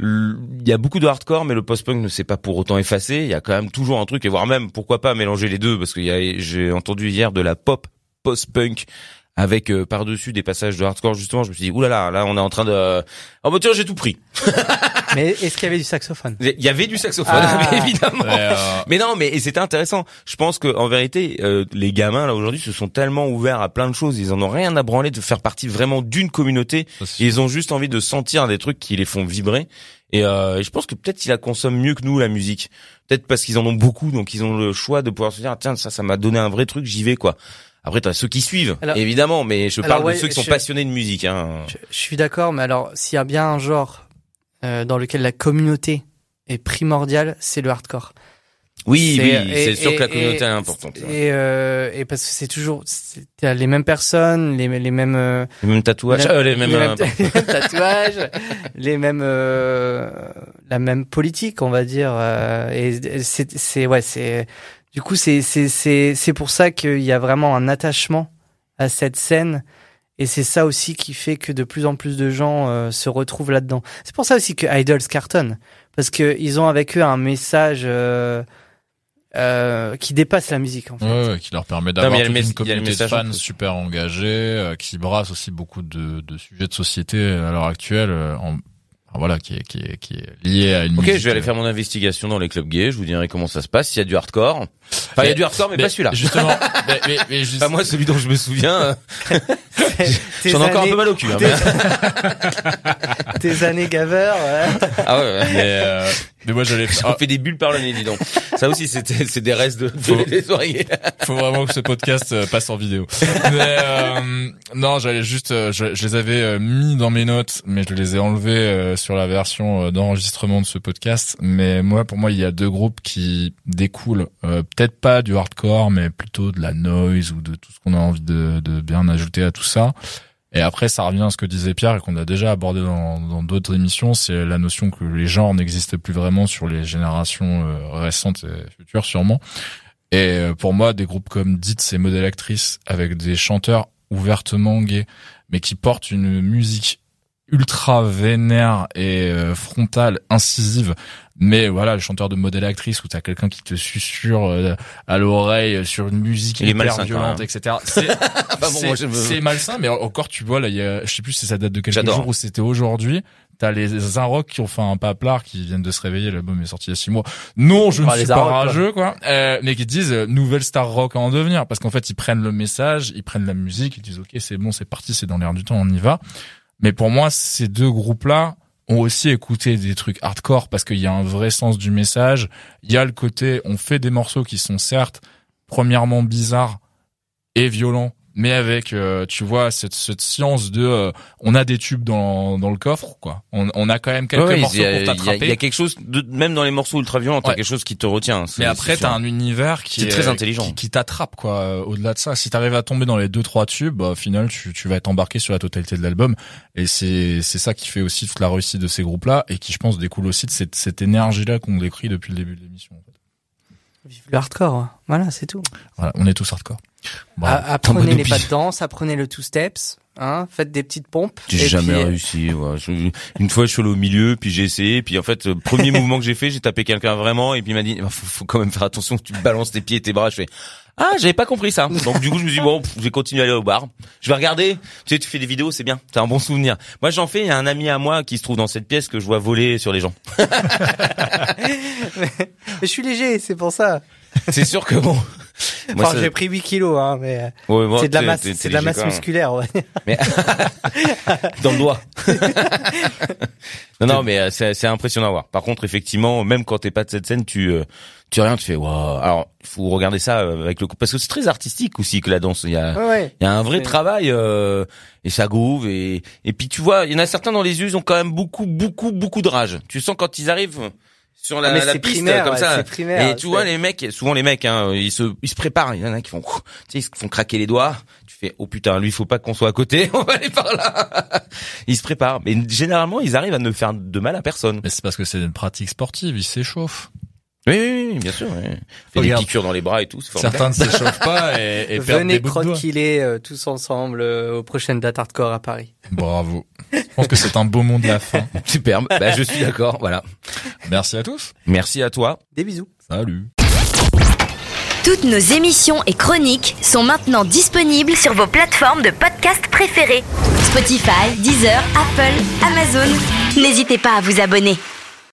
il y a beaucoup de hardcore, mais le post-punk ne s'est pas pour autant effacé. Il y a quand même toujours un truc, et voire même, pourquoi pas mélanger les deux, parce que j'ai entendu hier de la pop post-punk avec euh, par-dessus des passages de hardcore, justement. Je me suis dit, oulala, là, là, on est en train de... Oh bah j'ai tout pris. [LAUGHS] mais est-ce qu'il y avait du saxophone? Il y avait du saxophone, Ah. mais [LAUGHS] évidemment. Ouais, euh, Mais non, mais et c'était intéressant. Je pense que en vérité, euh, les gamins là aujourd'hui se sont tellement ouverts à plein de choses, ils en ont rien à branler de faire partie vraiment d'une communauté. Ils ont juste envie de sentir des trucs qui les font vibrer. Et, euh, je pense que peut-être ils la consomment mieux que nous la musique. Peut-être parce qu'ils en ont beaucoup, donc ils ont le choix de pouvoir se dire tiens ça ça m'a donné un vrai truc, j'y vais quoi. Après t'as ceux qui suivent, Alors- évidemment, mais je parle ouais, de ceux qui sont je- passionnés de musique. Hein. je, je suis d'accord, mais alors s'il y a bien un genre euh, dans lequel la communauté est primordiale, c'est le hardcore. Oui, C'est- oui, c'est sûr et- que la communauté et- est importante. Et, euh, et parce que c'est toujours t'as les mêmes personnes, les, les mêmes Les mêmes tatouages, les, euh, les mêmes. les mêmes- [LAUGHS] [LAUGHS] les mêmes tatouages, les mêmes euh, la même politique, on va dire. euh, et c'est c'est ouais c'est du coup c'est c'est c'est c'est pour ça qu'il y a vraiment un attachement à cette scène. Et c'est ça aussi qui fait que de plus en plus de gens euh, se retrouvent là-dedans. C'est pour ça aussi que Idols cartonne. Parce que ils ont avec eux un message euh, euh, qui dépasse la musique, en fait. Ouais, ouais, qui leur permet d'avoir une communauté de fans super engagés, euh, qui brasse aussi beaucoup de, de sujets de société à l'heure actuelle, euh, en, voilà, qui est, qui est, qui est lié à une Ok, musique, je vais aller euh, faire mon investigation dans les clubs gays. Je vous dirai comment ça se passe. S'il y a du hardcore. Enfin, il y a du hardcore, mais, pas celui-là. Justement, [LAUGHS] mais, mais, mais juste- Pas moi, celui dont je me souviens. [LAUGHS] euh, [LAUGHS] J'en ai encore un années- peu mal au cul. hein, Tes années gaveur, ouais. Ah ouais, ouais. mais, euh, mais moi j'allais J'en ah, fais des bulles par le nez, dis donc. Ça aussi, c'était, c'est des restes de, de- Faut- des oreillers. faut vraiment que ce podcast euh, passe en vidéo. Mais euh, non, j'allais juste, euh, je, je les avais euh, mis dans mes notes, mais je les ai enlevés sur la version d'enregistrement de ce podcast. Mais moi, pour moi, il y a deux groupes qui découlent, euh, peut-être pas du hardcore, mais plutôt de la noise ou de tout ce qu'on a envie de, de bien ajouter à tout ça. Et après, ça revient à ce que disait Pierre et qu'on a déjà abordé dans d'autres émissions, c'est la notion que les genres n'existent plus vraiment sur les générations euh, récentes et futures sûrement. Et euh, pour moi, des groupes comme Dites et Modèle Actrice, avec des chanteurs ouvertement gays, mais qui portent une musique ultra vénère et euh, frontale, incisive. Mais voilà, le chanteur de modèle actrice où t'as quelqu'un qui te susurre euh, à l'oreille sur une musique hyper malsain, violente, etc. C'est [LAUGHS] bon, c'est- malsain, mais encore tu vois là, y a, je sais plus si ça date de quelques jours ou c'était aujourd'hui. T'as les Inrock qui ont fait un paplard, qui viennent de se réveiller. L'album est sorti il y a six mois. Non, je ne Ah, suis les pas rageux, quoi. Euh, mais qui disent euh, nouvelle star rock à en devenir, parce qu'en fait ils prennent le message, ils prennent la musique, ils disent ok c'est bon, c'est parti, c'est dans l'air du temps, on y va. Mais pour moi, ces deux groupes-là ont aussi écouté des trucs hardcore parce qu'il y a un vrai sens du message. Il y a le côté, on fait des morceaux qui sont certes premièrement bizarres et violents, mais avec, euh, tu vois, cette, cette science de, euh, on a des tubes dans, dans le coffre, quoi. On, on a quand même quelques Ouais, morceaux a- pour t'attraper. Il y a quelque chose, de, même dans les morceaux ultra violents, t'as Ouais. quelque chose qui te retient. Mais après, t'as un univers qui C'est est très intelligent. qui, qui t'attrape quoi. euh, Au-delà de ça, si t'arrives à tomber dans les deux trois tubes, bah, au final, tu, tu vas être embarqué sur la totalité de l'album. Et c'est c'est ça qui fait aussi toute la réussite de ces groupes-là et qui, je pense, découle aussi de cette, cette énergie-là qu'on décrit depuis le début de l'émission. en fait. Vive le hardcore. Voilà, c'est tout. Voilà, on est tous hardcore. Apprenez les pas de danse, apprenez le two steps, hein, faites des petites pompes. J'ai jamais puis, euh, réussi. ouais. Une fois, je suis allé au milieu, puis j'ai essayé, puis en fait, le premier [LAUGHS] mouvement que j'ai fait, j'ai tapé quelqu'un vraiment, et puis il m'a dit, faut, faut quand même faire attention, tu balances tes pieds et tes bras. Je fais, ah, j'avais pas compris ça. Donc du coup, je me suis dit, bon, je vais continuer à aller au bar. Je vais regarder. Tu sais, tu fais des vidéos, c'est bien. T'as un bon souvenir. Moi, j'en fais. Il y a un ami à moi qui se trouve dans cette pièce que je vois voler sur les gens. [LAUGHS] mais je suis léger, c'est pour ça. C'est sûr que bon. [LAUGHS] Moi, Enfin, ça- j'ai pris 8 kilos, hein, mais euh, ouais, c'est de la masse, c'est de la musculaire. Ouais. [LAUGHS] Mais [LAUGHS] dans le doigt. [LAUGHS] non, non, mais euh, c'est impressionnant à voir. Par contre, effectivement, même quand t'es pas de cette scène, tu euh, tu rien, tu fais waouh. Alors, il faut regarder ça avec le coup parce que c'est très artistique aussi que la danse. Il y a Ouais, il y a un vrai travail euh, et ça groove et et puis tu vois, il y en a certains dans les yeux, ils ont quand même beaucoup beaucoup beaucoup de rage. Tu sens quand ils arrivent sur la, Ah, la piste primaire, comme ça. primaire, et tu vois les mecs, souvent les mecs, hein, ils se ils se préparent. Il y en a qui font, tu sais, ils se font craquer les doigts. Tu fais, oh putain, lui, faut pas qu'on soit à côté. [LAUGHS] On va aller par là. Ils se préparent, mais généralement, ils arrivent à ne faire de mal à personne. Mais c'est parce que c'est une pratique sportive, ils s'échauffent. Oui, oui, oui, bien sûr. Oui. Fait des Regarde. piqûres dans les bras et tout. Certains ne [LAUGHS] s'échauffent pas et, et [LAUGHS] perdent Venez des bouts de doigts. croquiller euh, tous ensemble euh, aux prochaines dates hardcore à Paris. Bravo. Je pense que c'est un beau mot de la fin. [LAUGHS] Superbe. bah, je suis d'accord. Voilà. Merci à tous. Merci à toi. Des bisous. Salut. Toutes nos émissions et chroniques sont maintenant disponibles sur vos plateformes de podcast préférées. Spotify, Deezer, Apple, Amazon. N'hésitez pas à vous abonner.